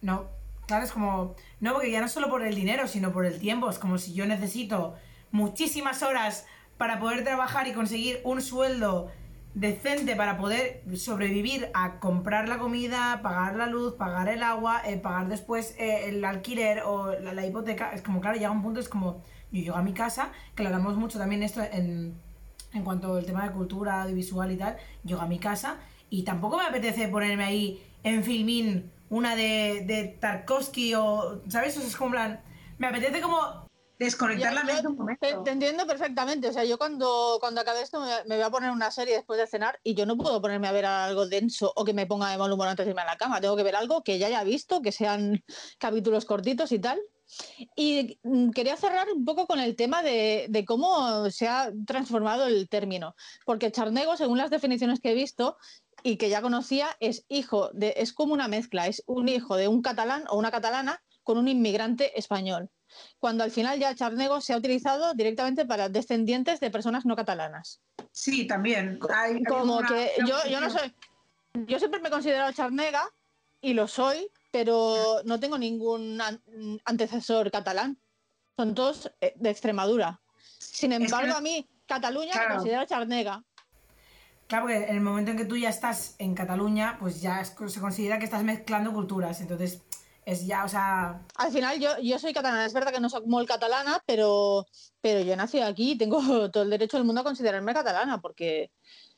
No, claro, es como. No, porque ya no solo por el dinero, sino por el tiempo. Es como si yo necesito muchísimas horas para poder trabajar y conseguir un sueldo decente para poder sobrevivir a comprar la comida, pagar la luz, pagar el agua, eh, pagar después eh, el alquiler o la, hipoteca. Es como, claro, llega un punto, es como. Yo llego a mi casa, que lo hablamos mucho también esto en, en cuanto al tema de cultura audiovisual y tal, llego a mi casa y tampoco me apetece ponerme ahí en filmín una de, de Tarkovsky o, ¿sabes? O sea, es como plan, me apetece como... Desconectar la mente un momento. Te, te entiendo perfectamente. O sea, yo cuando, cuando acabe esto me, me voy a poner una serie después de cenar y yo no puedo ponerme a ver algo denso o que me ponga de mal humor antes de irme a la cama. Tengo que ver algo que ya haya visto, que sean capítulos cortitos y tal. Y mm, quería cerrar un poco con el tema de, de cómo se ha transformado el término. Porque charnego, según las definiciones que he visto y que ya conocía, es hijo de, es como una mezcla, es un hijo de un catalán o una catalana con un inmigrante español cuando al final ya charnego se ha utilizado directamente para descendientes de personas no catalanas. Sí, también. Hay- hay Como una- que yo, yo no soy, yo siempre me he considerado charnega y lo soy, pero no tengo ningún an- antecesor catalán. Son todos eh, de Extremadura. Sin embargo, a mí, Cataluña me considero charnega. Claro, porque en el momento en que tú ya estás en Cataluña, pues ya es- se considera que estás mezclando culturas, entonces es ya, o sea... Al final yo, yo soy catalana, es verdad que no soy muy catalana, pero, pero yo he nacido aquí y tengo todo el derecho del mundo a considerarme catalana, porque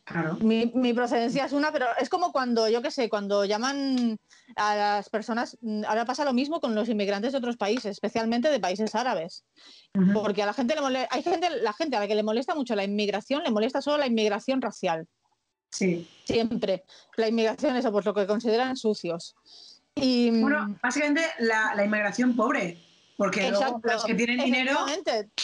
Claro. Mi, mi procedencia es una, pero es como cuando, yo qué sé, cuando llaman a las personas, mm, ahora pasa lo mismo con los inmigrantes de otros países, especialmente de países árabes, porque a la gente le molesta, hay gente, la gente a la que le molesta mucho la inmigración, le molesta solo la inmigración racial, Sí. siempre. La inmigración, eso, pues lo que consideran sucios. Y, mm, Bueno, básicamente la, la inmigración pobre. Porque luego los que tienen dinero,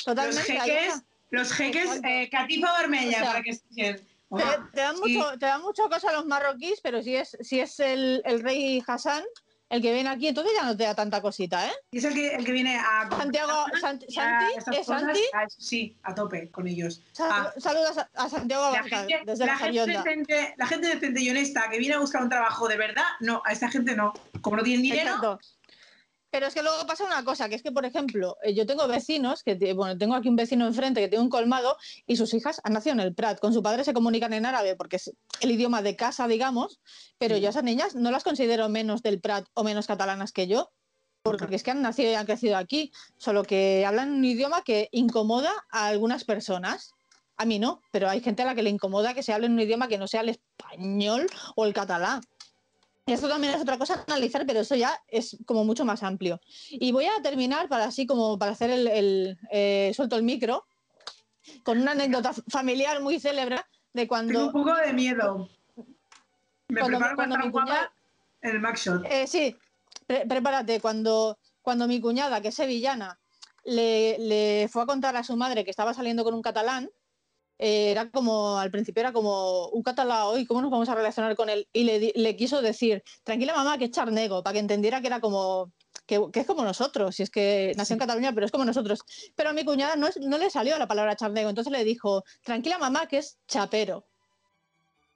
los jeques, los jeques, eh, Catifa Barmella, O sea, para que estén. Te, te dan Sí. mucho, te dan mucho cosa a los marroquíes, pero si es, si es el, el rey Hassan el que viene aquí, entonces ya no te da tanta cosita, ¿eh? Y es el que, el que viene a... Santiago, Sant- a Santi, ¿es cosas, Santi? a- sí, a tope con ellos. Sal- Ah, Saludos a, a Santiago la, gente, desde la, la, gente decente, la gente decente y honesta que viene a buscar un trabajo de verdad, no, a esta gente no. Como no tienen dinero, Exacto. Pero es que luego pasa una cosa, que es que, por ejemplo, eh, yo tengo vecinos, que bueno, tengo aquí un vecino enfrente que tiene un colmado y sus hijas han nacido en el Prat. Con su padre se comunican en árabe porque es el idioma de casa, digamos, pero yo a esas niñas no las considero menos del Prat o menos catalanas que yo, porque es que han nacido y han crecido aquí, solo que hablan un idioma que incomoda a algunas personas. A mí no, pero hay gente a la que le incomoda que se hable en un idioma que no sea el español o el catalán. Y esto también es otra cosa a analizar, pero eso ya es como mucho más amplio. Y voy a terminar para así como para hacer el, el, eh, suelto el micro con una anécdota familiar muy célebre de Tengo cuando un poco de miedo. Me Cuando- preparo cuando para guapa en el Max Shot. Eh, sí, pre- prepárate. Cuando, cuando mi cuñada, que es sevillana, le, le fue a contar a su madre que estaba saliendo con un catalán, eh, era como, al principio era como un catalán hoy, ¿cómo nos vamos a relacionar con él? Y le, quiso decir, tranquila mamá, que es charnego, para que entendiera que era como, que, que es como nosotros, si es que nació en Cataluña, pero es como nosotros. Pero a mi cuñada no, es- no le salió la palabra charnego, entonces le dijo, tranquila mamá, que es chapero.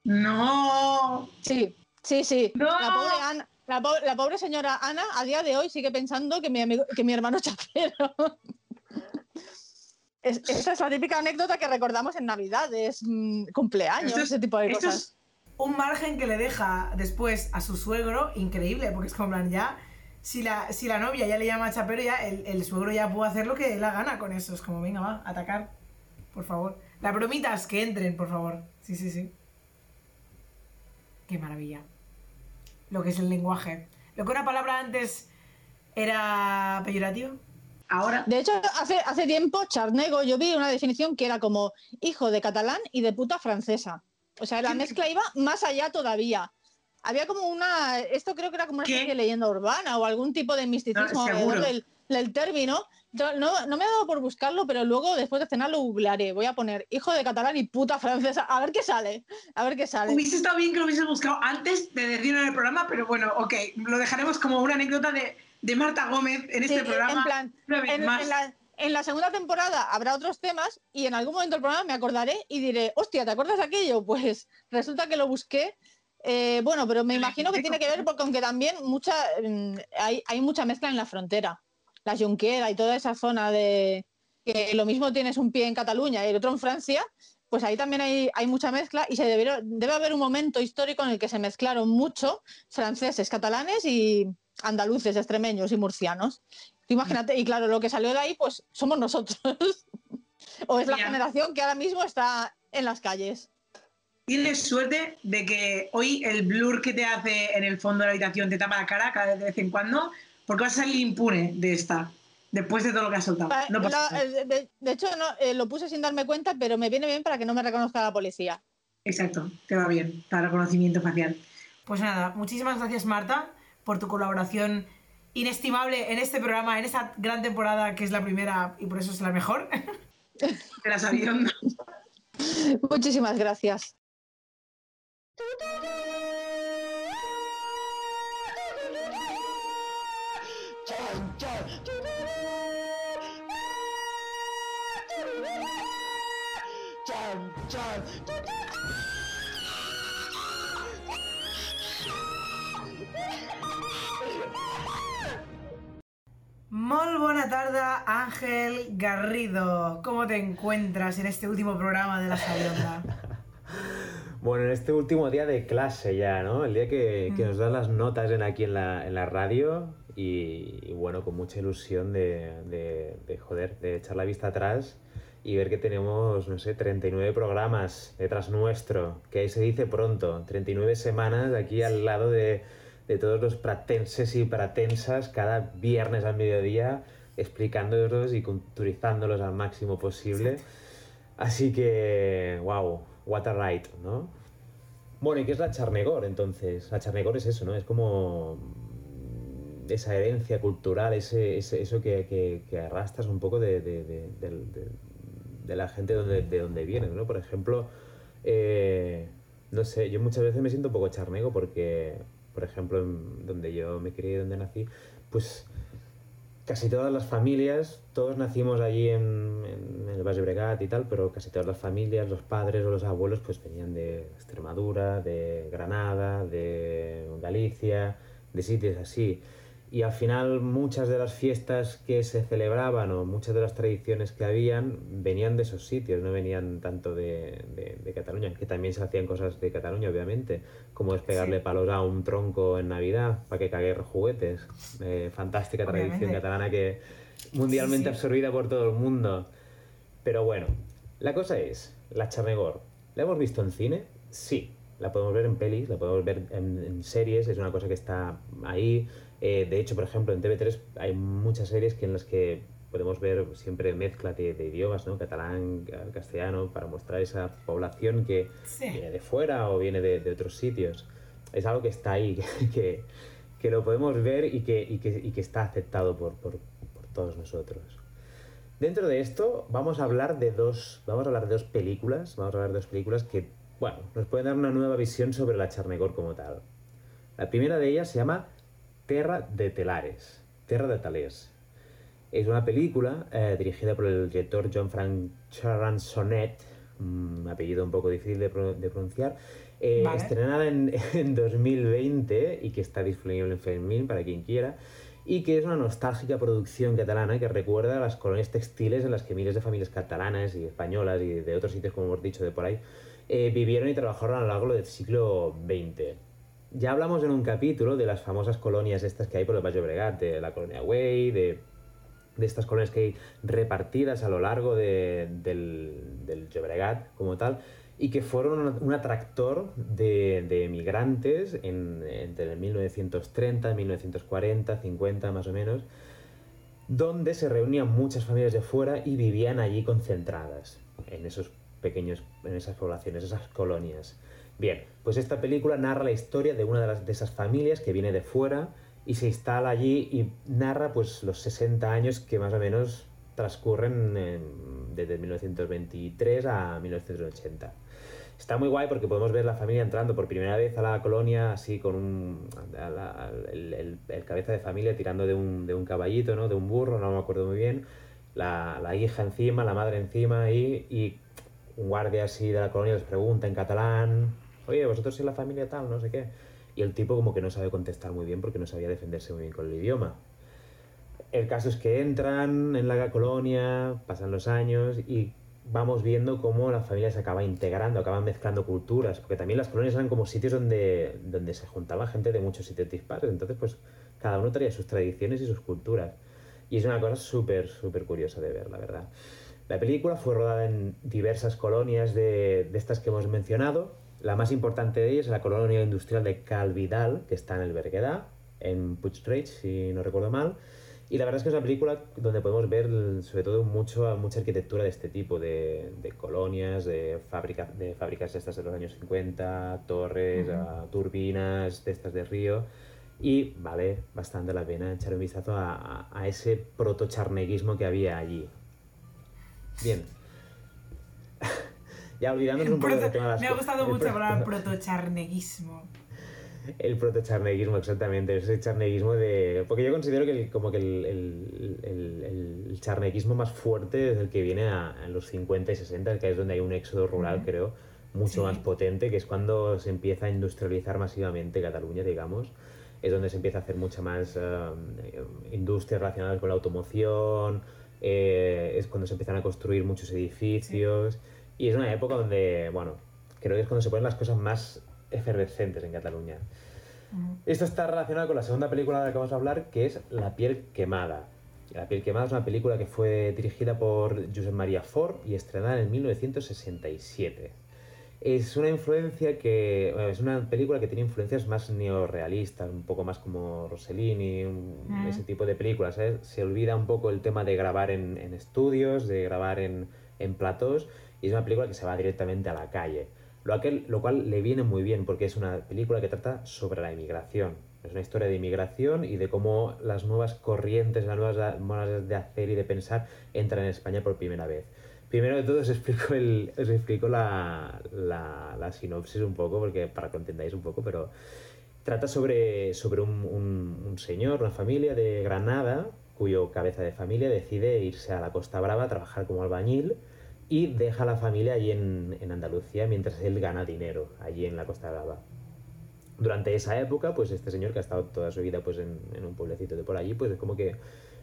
No. Sí, sí, sí. No. La pobre Ana, la, po- la pobre señora Ana a día de hoy sigue pensando que mi amigo, que mi hermano es chapero. Es, esta es la típica anécdota que recordamos en Navidades, mm, cumpleaños, es- ese tipo de esto cosas. es- Un margen que le deja después a su suegro increíble, porque es como en plan, ya, si la, si la novia ya le llama chapero, ya el, el suegro ya puede hacer lo que la gana con eso. Es como, venga, va, atacar, por favor. Las bromitas que entren, por favor. Sí, sí, sí. Qué maravilla. Lo que es el lenguaje. Lo que una palabra antes era peyorativa. Ahora. De hecho, hace, hace tiempo, charnego, yo vi una definición que era como hijo de catalán y de puta francesa. O sea, la mezcla iba más allá todavía. Había como una, esto creo que era como una ¿Qué? especie de leyenda urbana o algún tipo de misticismo alrededor del, del término. No, no me ha dado por buscarlo, pero luego después de cenar lo googlearé. Voy a poner hijo de catalán y puta francesa. A ver qué sale. A ver qué sale. Hubiese estado bien que lo hubieses buscado antes de decirlo en el programa, pero bueno, ok, lo dejaremos como una anécdota de, de Marta Gómez en este Sí, programa. En plan, una vez en, más. en la, en la segunda temporada habrá otros temas y en algún momento del programa me acordaré y diré, hostia, ¿te acuerdas de aquello? Pues resulta que lo busqué. Eh, bueno, pero me imagino que tiene que ver porque aunque también mucha, mm, hay, hay mucha mezcla en la frontera. La Junquera y toda esa zona de que lo mismo tienes un pie en Cataluña y el otro en Francia, pues ahí también hay, hay mucha mezcla y se debieron- debe haber un momento histórico en el que se mezclaron mucho franceses, catalanes y andaluces, extremeños y murcianos. Imagínate, y claro, lo que salió de ahí, pues somos nosotros. o es la Mira. generación que ahora mismo está en las calles. Tienes suerte de que hoy el blur que te hace en el fondo de la habitación te tapa la cara cada vez de vez en cuando, porque vas a salir impune de esta, después de todo lo que has soltado. Pa- No pasa la- nada. eh, de, de hecho, no, eh, lo puse sin darme cuenta, pero me viene bien para que no me reconozca la policía. Exacto, te va bien, para reconocimiento facial. Pues nada, muchísimas gracias Marta por tu colaboración inestimable en este programa, en esta gran temporada que es la primera y por eso es la mejor. De la sabionda. Muchísimas gracias. Muy buena tarde, Ángel Garrido. ¿Cómo te encuentras en este último programa de La Sabionda? Bueno, en este último día de clase ya, ¿no? El día que, que Mm. nos dan las notas en, aquí en la, en la radio y, y bueno, con mucha ilusión de, de, de, joder, de echar la vista atrás y ver que tenemos, no sé, 39 programas detrás nuestro, que ahí se dice pronto, 39 semanas aquí al lado de, de todos los pratenses y pratensas cada viernes al mediodía explicándolos y culturizándolos al máximo posible. Así que, wow, what a ride, ¿no? Bueno, ¿y qué es la Charnegor entonces? La Charnegor es eso, ¿no? Es como esa herencia cultural, ese, ese- eso que, que- que arrastras un poco de, de- de- la gente donde, de donde vienen, ¿no? Por ejemplo, eh, no sé, yo muchas veces me siento un poco charnego porque, por ejemplo, en donde yo me crié, donde nací, pues casi todas las familias, todos nacimos allí en, en el Valle Bregat y tal, pero casi todas las familias, los padres o los abuelos, pues venían de Extremadura, de Granada, de Galicia, de sitios así. Y al final muchas de las fiestas que se celebraban o muchas de las tradiciones que habían venían de esos sitios, no venían tanto de, de- de Cataluña, que también se hacían cosas de Cataluña, obviamente, como es pegarle Sí. palos a un tronco en Navidad para que cague juguetes. Eh, fantástica tradición catalana que mundialmente Sí, sí. absorbida por todo el mundo. Pero bueno, La cosa es, la Charnegor, ¿la hemos visto en cine? Sí. La podemos ver en pelis, la podemos ver en, en series, es una cosa que está ahí. Eh, de hecho, por ejemplo, en TV3 hay muchas series que en las que podemos ver siempre mezcla de, de idiomas, ¿no? Catalán, ca- castellano, para mostrar esa población que Sí. viene de fuera o viene de, de otros sitios. Es algo que está ahí, que, que, que lo podemos ver y que, y que, y que está aceptado por, por, por todos nosotros. Dentro de esto vamos a hablar de dos, vamos a hablar de dos películas, vamos a hablar de dos películas que, bueno, nos pueden dar una nueva visión sobre la Charnegor como tal. La primera de ellas se llama Terra de Telares, Terra de Talers. Es una película eh, dirigida por el director John Frank Charansonet, un apellido un poco difícil de, pro- de pronunciar, eh, Vale. estrenada en, en 2020 y que está disponible en Filmin para quien quiera, y que es una nostálgica producción catalana que recuerda a las colonias textiles en las que miles de familias catalanas y españolas y de otros sitios, como hemos dicho, de por ahí, eh, vivieron y trabajaron a lo largo del siglo XX. Ya hablamos en un capítulo de las famosas colonias estas que hay por el Valle Bregat, de la colonia Way, de, de estas colonias que hay repartidas a lo largo de- del, del Llobregat como tal, y que fueron un, atractor de, de emigrantes en- entre el 1930, 1940, 50 más o menos, donde se reunían muchas familias de fuera y vivían allí concentradas, en esos pequeños, en esas poblaciones, esas colonias. Bien, pues esta película narra la historia de una de, las, de esas familias que viene de fuera y se instala allí y narra pues los 60 años que más o menos transcurren en- desde 1923 a 1980. Está muy guay porque podemos ver la familia entrando por primera vez a la colonia así con un, la- el, cabeza de familia tirando de un, de un caballito, ¿no? De un burro, no me acuerdo muy bien. La, la hija encima, la madre encima y un guardia así de la colonia les pregunta en catalán, oye, vosotros sois la familia tal, no sé qué. Y el tipo como que no sabe contestar muy bien porque no sabía defenderse muy bien con el idioma. El caso es que entran en la colonia, pasan los años y vamos viendo cómo la familia se acaba integrando, acaban mezclando culturas, porque también las colonias eran como sitios donde, donde se juntaba gente de muchos sitios dispares, entonces pues cada uno traía sus tradiciones y sus culturas. Y es una cosa súper, súper curiosa de ver, la verdad. La película fue rodada en diversas colonias de, de estas que hemos mencionado. La más importante de ellas es la colonia industrial de Calvidal, que está en el Berguedà, en Puigreig, si no recuerdo mal. Y la verdad es que es una película donde podemos ver sobre todo mucho, mucha arquitectura de este tipo, de, de colonias, de, fábrica, de fábricas estas de los años 50, torres, ah, turbinas de estas de río. Y vale bastante la pena echar un vistazo a, a- a ese protocharneguismo que había allí. Bien. ya olvidándonos un poco del tema de las me ha gustado mucho hablar protocharneguismo. El protocharneguismo, exactamente. Ese charneguismo de. Porque yo considero que el- como que el, el, el- el charneguismo más fuerte es el que viene a, los 50 y 60, que es donde hay un éxodo rural, creo, mucho Sí. más potente, que es cuando se empieza a industrializar masivamente Cataluña, digamos. Es donde se empieza a hacer mucha más eh, industrias relacionadas con la automoción, eh, es cuando se empiezan a construir muchos edificios. Y es una época donde, bueno, creo que es cuando se ponen las cosas más efervescentes en Cataluña. Ujú. Esto está relacionado con la segunda película de la que vamos a hablar, que es La piel quemada. La piel quemada es una película que fue dirigida por Josep María Fort y estrenada en 1967. Es una influencia que. bueno, es una película que tiene influencias más neorrealistas, un poco más como Rossellini, un- Mm. ese tipo de películas. ¿eh? Se olvida un poco el tema de grabar en, en estudios, de grabar en, en platós, y es una película que se va directamente a la calle. Lo, aquel- lo cual le viene muy bien porque es una película que trata sobre la inmigración. Es una historia de inmigración y de cómo las nuevas corrientes, las nuevas maneras de hacer y de pensar entran en España por primera vez. Primero de todo os explico, el, os la, la, sinopsis un poco, porque para que entendáis un poco, pero trata sobre, sobre un, un- un señor, una familia de Granada, cuyo cabeza de familia decide irse a la Costa Brava a trabajar como albañil y deja a la familia allí en, en Andalucía mientras él gana dinero allí en la Costa Brava. Durante esa época, pues este señor que ha estado toda su vida pues, en, en un pueblecito de por allí, pues es como que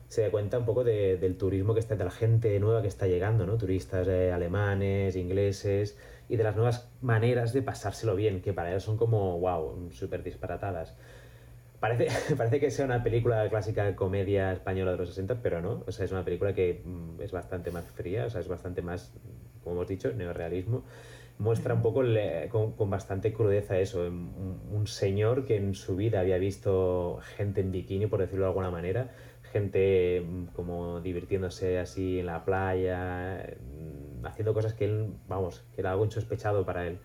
se da cuenta un poco de- del turismo que está, de la gente nueva que está llegando, ¿no? Turistas eh, alemanes, ingleses, y de las nuevas maneras de pasárselo bien, que para él son como, wow, súper disparatadas. Parece, parece que sea una película clásica comedia española de los 60, pero no. O sea, es una película que mm, es bastante más fría, o sea, es bastante más como hemos dicho, neorrealismo, muestra un poco con, con bastante crudeza eso, un, un señor que en su vida había visto gente en bikini, por decirlo de alguna manera, gente mm, como divirtiéndose así en la playa, mm, haciendo cosas que él, vamos, que era algo insospechado para él.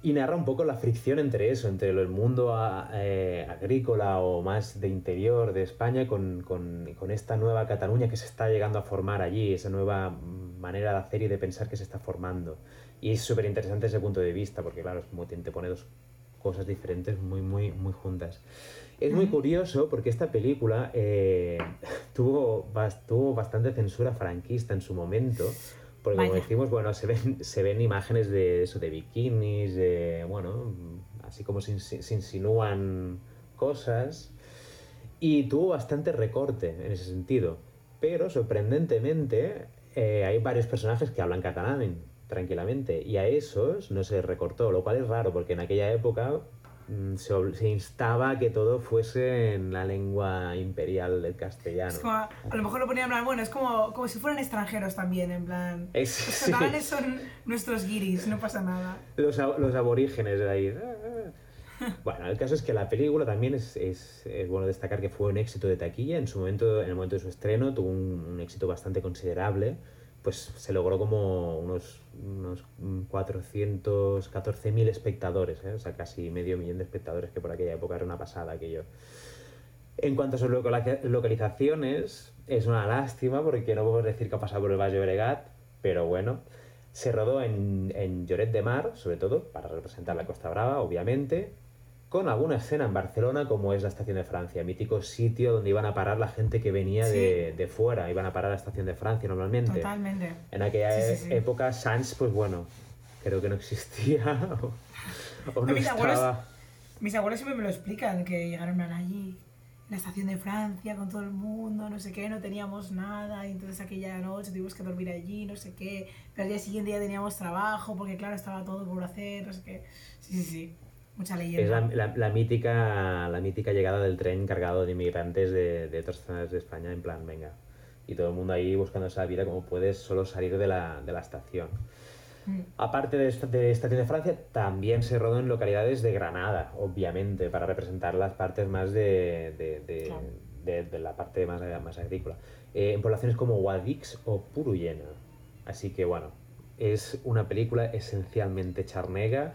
Y narra un poco la fricción entre eso, entre el mundo a- eh, agrícola o más de interior de España con, con- con esta nueva Cataluña que se está llegando a formar allí, esa nueva manera de hacer y de pensar que se está formando. Y es súper interesante ese punto de vista, porque claro, es te, te pone dos cosas diferentes muy, muy, muy juntas. Es muy curioso porque esta película eh, tuvo, bas- tuvo bastante censura franquista en su momento, porque como decimos, bueno, se ven, se ven imágenes de eso, de bikinis, de, bueno, así como se, se insinúan cosas, y tuvo bastante recorte en ese sentido. Pero sorprendentemente eh, hay varios personajes que hablan catalán tranquilamente y a esos no se recortó, lo cual es raro porque en aquella época mm, se, se instaba a que todo fuese en la lengua imperial del castellano. Es como, a lo mejor lo ponían en plan, bueno, es como, como si fueran extranjeros también, en plan. Es- Los sí. catalanes son nuestros guiris, no pasa nada. Los, los aborígenes de ahí. Bueno, el caso es que la película también es, es- es bueno destacar que fue un éxito de taquilla. En su momento, en el momento de su estreno, tuvo un, un éxito bastante considerable. Pues se logró como unos, unos 414.000 espectadores, ¿eh? o sea, casi medio millón de espectadores, que por aquella época era una pasada aquello. En cuanto a sus loca- localizaciones, es una lástima porque no podemos decir que ha pasado por el Valle Bregat, pero bueno, se rodó en, en Lloret de Mar, sobre todo, para representar la Costa Brava, obviamente, con alguna escena en Barcelona, como es la Estación de Francia, mítico sitio donde iban a parar la gente que venía de, de fuera, iban a parar a la Estación de Francia normalmente. Totalmente. En aquella Sí, sí, e- sí. época, Sans, pues bueno, creo que no existía o, o no mis abuelos- estaba. Mis abuelos siempre me lo explican, que llegaron allí, en la estación de Francia, con todo el mundo, no sé qué, no teníamos nada, y entonces aquella noche tuvimos que dormir allí, no sé qué, pero al día siguiente ya teníamos trabajo, porque claro, estaba todo por hacer, no sé qué. Sí, sí, sí, mucha Es leyenda. la, la- la mítica, la mítica llegada del tren cargado de inmigrantes de, de otras zonas de España, en plan, venga. Y todo el mundo ahí buscando esa vida como puedes solo salir de la, de la estación. Mm. Aparte de, esta, de Estación de Francia, también se rodó en localidades de Granada, obviamente, para representar las partes más de, de, de- Claro. de- la parte más, más agrícola. Eh, en poblaciones como Guadix o Puruyena. Así que bueno, es una película esencialmente charnega,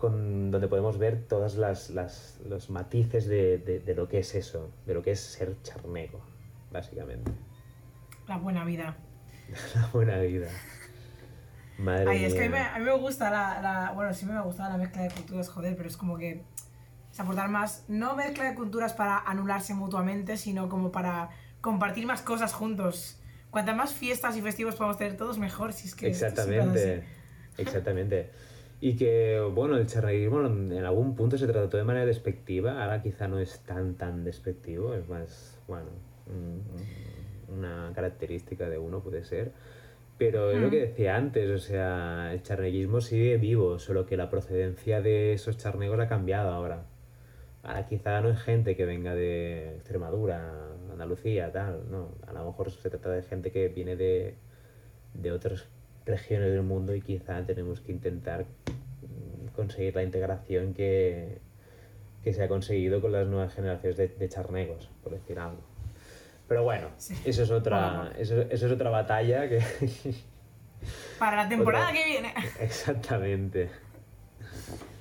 con, donde podemos ver todos las, las- los matices de, de- de lo que es eso, de lo que es ser charnego, básicamente. La buena vida. La buena vida. Madre Ay, es que a mí, me, mía. a mí me gusta la, la- Bueno, sí me gusta la mezcla de culturas, joder, pero es como que. Es aportar más. No mezcla de culturas para anularse mutuamente, sino como para compartir más cosas juntos. Cuantas más fiestas y festivos podamos tener todos, mejor. Si es que Exactamente, exactamente. Y que, bueno, el charneguismo en algún punto se trató de manera despectiva, ahora quizá no es tan, tan despectivo, es más, bueno, un- un- una característica de uno puede ser. Pero es lo Mm. que decía antes, o sea, el charneguismo sigue vivo, solo que la procedencia de esos charnegos ha cambiado ahora. Ahora quizá no es gente que venga de Extremadura, Andalucía, tal, no. A lo mejor se trata de gente que viene de, de otras regiones del mundo y quizá tenemos que intentar mm, conseguir la integración que, que se ha conseguido con las nuevas generaciones de, de charnegos, por decir algo. Pero bueno, Sí. eso es otra, eso, eso es otra batalla que Para la temporada Otra- que viene. exactamente.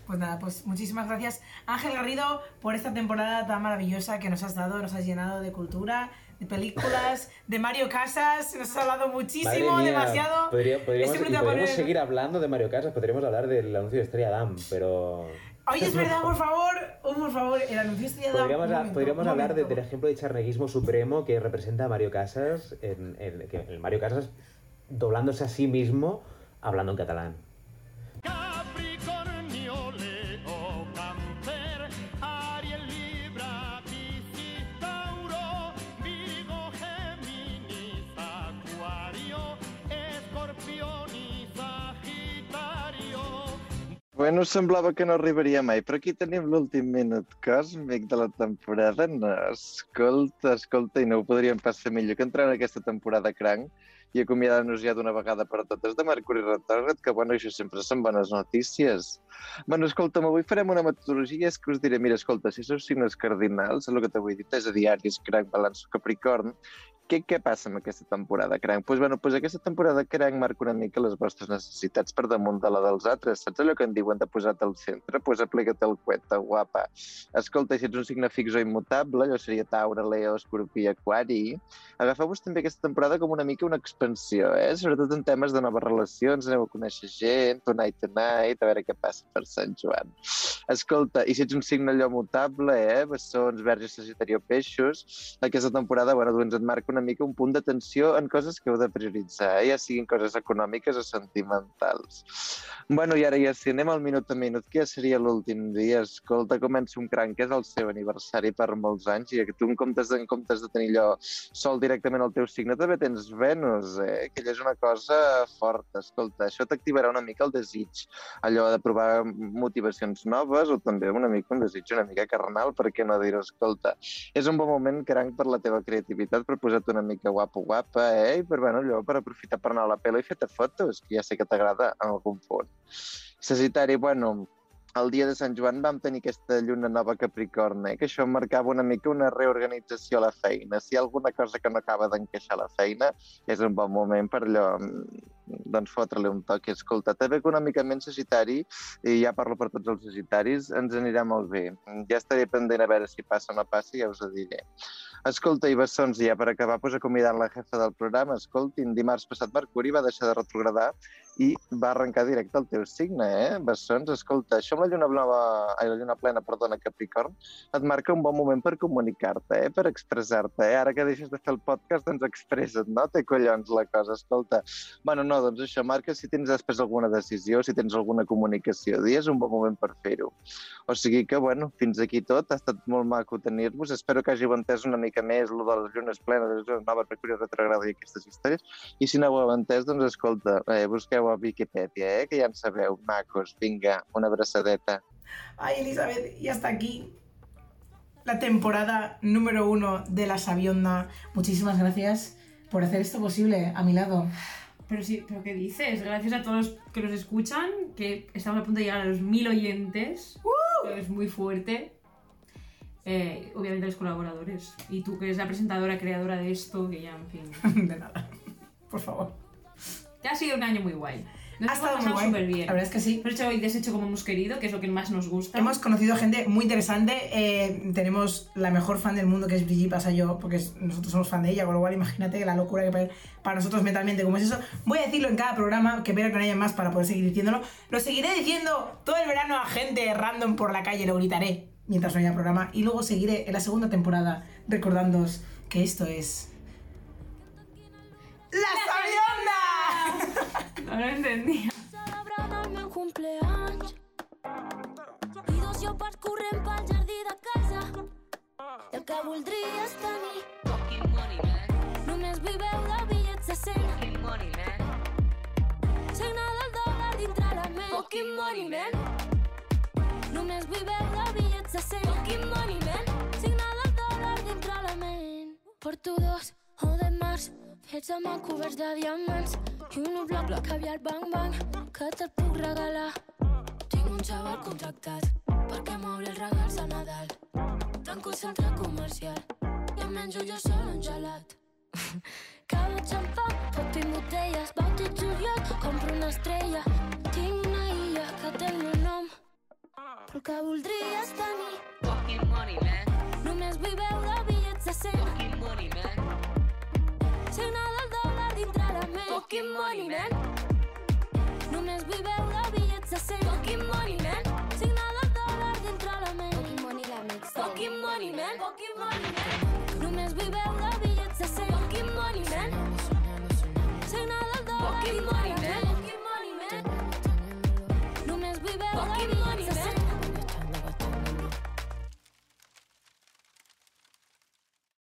Pues nada, pues muchísimas gracias Ángel Garrido por esta temporada tan maravillosa que nos has dado, nos has llenado de cultura, de películas, de Mario Casas, nos has hablado muchísimo, mía, demasiado. podría- podríamos, poner- seguir hablando de Mario Casas, podríamos hablar del anuncio de Estrella Damm, pero Oye, es verdad, por favor, oh, por favor, el anuncio este ya da podríamos, un ha- momento, podríamos un hablar de- del ejemplo de charneguismo supremo que representa a Mario Casas, en, Mario Casas doblándose a sí mismo hablando en catalán. Bueno, semblava que no arribaria mai, però aquí tenim l'últim minut còsmic de la temporada. No, escolta, escolta, i no ho podríem pas fer millor que entrar en aquesta temporada cranc i acomiadar-nos ja d'una vegada per totes de Mercuri retògrad, que bueno, això sempre són bones notícies. Bueno, escolta'm, avui farem una metodologia, és que us diré, mira, escolta, si sou signes cardinals, el que t'avui dit és a diaris, cranc, balanç, capricorn, què, què passa amb aquesta temporada, cranc? Doncs pues, bueno, pues aquesta temporada, cranc, marca una mica les vostres necessitats per damunt de la dels altres. Saps allò que en diuen de posar-te al centre? Doncs pues aplica't el cueta, guapa. Escolta, si ets un signe fix o immutable, allò seria Taure, Leo, Escorpí, Aquari, agafeu-vos també aquesta temporada com una mica una expansió, eh? Sobretot en temes de noves relacions, aneu a conèixer gent, tonight tonight, a veure què passa per Sant Joan. Escolta, i si ets un signe allò mutable, eh? Bessons, verges, sagitari o peixos, aquesta temporada, bueno, doncs et marca una mica un punt d'atenció en coses que heu de prioritzar, eh? ja siguin coses econòmiques o sentimentals. Bueno, i ara ja si anem al minut a minut, que ja seria l'últim dia, escolta, comença un cranc, que és el seu aniversari per molts anys, i que tu en comptes en comptes de tenir allò sol directament al teu signe, també tens Venus, eh? que és una cosa forta, escolta, això t'activarà una mica el desig, allò de provar motivacions noves o també una mica un desig una mica carnal, per què no dir-ho, escolta, és un bon moment, cranc, per la teva creativitat, per una mica guapo, guapa, eh? I per, bueno, allò, per aprofitar per anar a la pela i fer-te fotos, que ja sé que t'agrada en algun punt. Sagitari, bueno, el dia de Sant Joan vam tenir aquesta lluna nova Capricorn, eh? que això marcava una mica una reorganització a la feina. Si hi ha alguna cosa que no acaba d'encaixar a la feina, és un bon moment per allò, doncs fotre-li un toc. Escolta, també econòmicament Sagitari, i ja parlo per tots els Sagitaris, ens anirà molt bé. Ja estaré pendent a veure si passa o no passa ja us ho diré. Escolta, i bessons, ja per acabar, pues, acomiadant la jefa del programa, escoltin, dimarts passat Mercuri va deixar de retrogradar i va arrencar directe al teu signe, eh? Bessons, escolta, això amb la lluna, nova, ai, la lluna plena, perdona, Capricorn, et marca un bon moment per comunicar-te, eh? per expressar-te. Eh? Ara que deixes de fer el podcast, doncs expressa't, no? Té collons la cosa, escolta. Bueno, no, doncs això marca si tens després alguna decisió, si tens alguna comunicació. Dia és un bon moment per fer-ho. O sigui que, bueno, fins aquí tot. Ha estat molt maco tenir-vos. Espero que hàgiu entès una mica més el de les llunes plenes, les llunes noves, Mercuri retrograda i aquestes històries. I si no ho heu entès, doncs escolta, eh, busqueu a Wikipedia, eh, que ja en sabeu. Macos, vinga, una abraçadeta. Ay, Elizabeth, y hasta aquí la temporada número uno de La Sabionda. Muchísimas gracias por hacer esto posible a mi lado. Pero sí, pero ¿qué dices? Gracias a todos los que nos escuchan, que estamos a punto de llegar a los mil oyentes. que Es muy fuerte. Eh, obviamente los colaboradores. Y tú que eres la presentadora, creadora de esto, que ya, en fin. De nada. Por favor. Ya ha sido un año muy guay. Nos Ha estado muy pasado guay. súper bien. La verdad es que sí. Hemos hecho hoy deshecho como hemos querido, que es lo que más nos gusta. Hemos conocido gente muy interesante. eh, tenemos la mejor fan del mundo que es Brigitte Pasayo, porque es- nosotros somos fan de ella, con lo cual imagínate la locura que para, para nosotros mentalmente como es eso. Voy a decirlo en cada programa, que espero que no haya más para poder seguir diciéndolo. Lo seguiré diciendo todo el verano a gente random por la calle, lo gritaré mientras no haya programa. Y luego seguiré en la segunda temporada recordándoos que esto es... ¡La Sabionda! No lo entendía. Cumpleaños. I dos o de fets amb coberts de diamants i un bloc bloc caviar bang bang que te'l puc regalar. Tinc un xaval contractat perquè m'obri els regals a Nadal. Tanco el centre comercial i em menjo jo sol un gelat. Cada xampà, pot tinc botelles, bauti juliol, compro una estrella. Tinc una illa que té el meu nom, però el que voldria és tenir. Fucking money, man. Només vull veure bitllets de cent. Fucking money, man cena del dòlar dintre la ment. Poquim money, man. Només vull veure bitllets de cent. Poquim money, man. Signa del dòlar dintre la ment. Poquim money, la ment. Poquim money, man. Poquim money, man. Només vull veure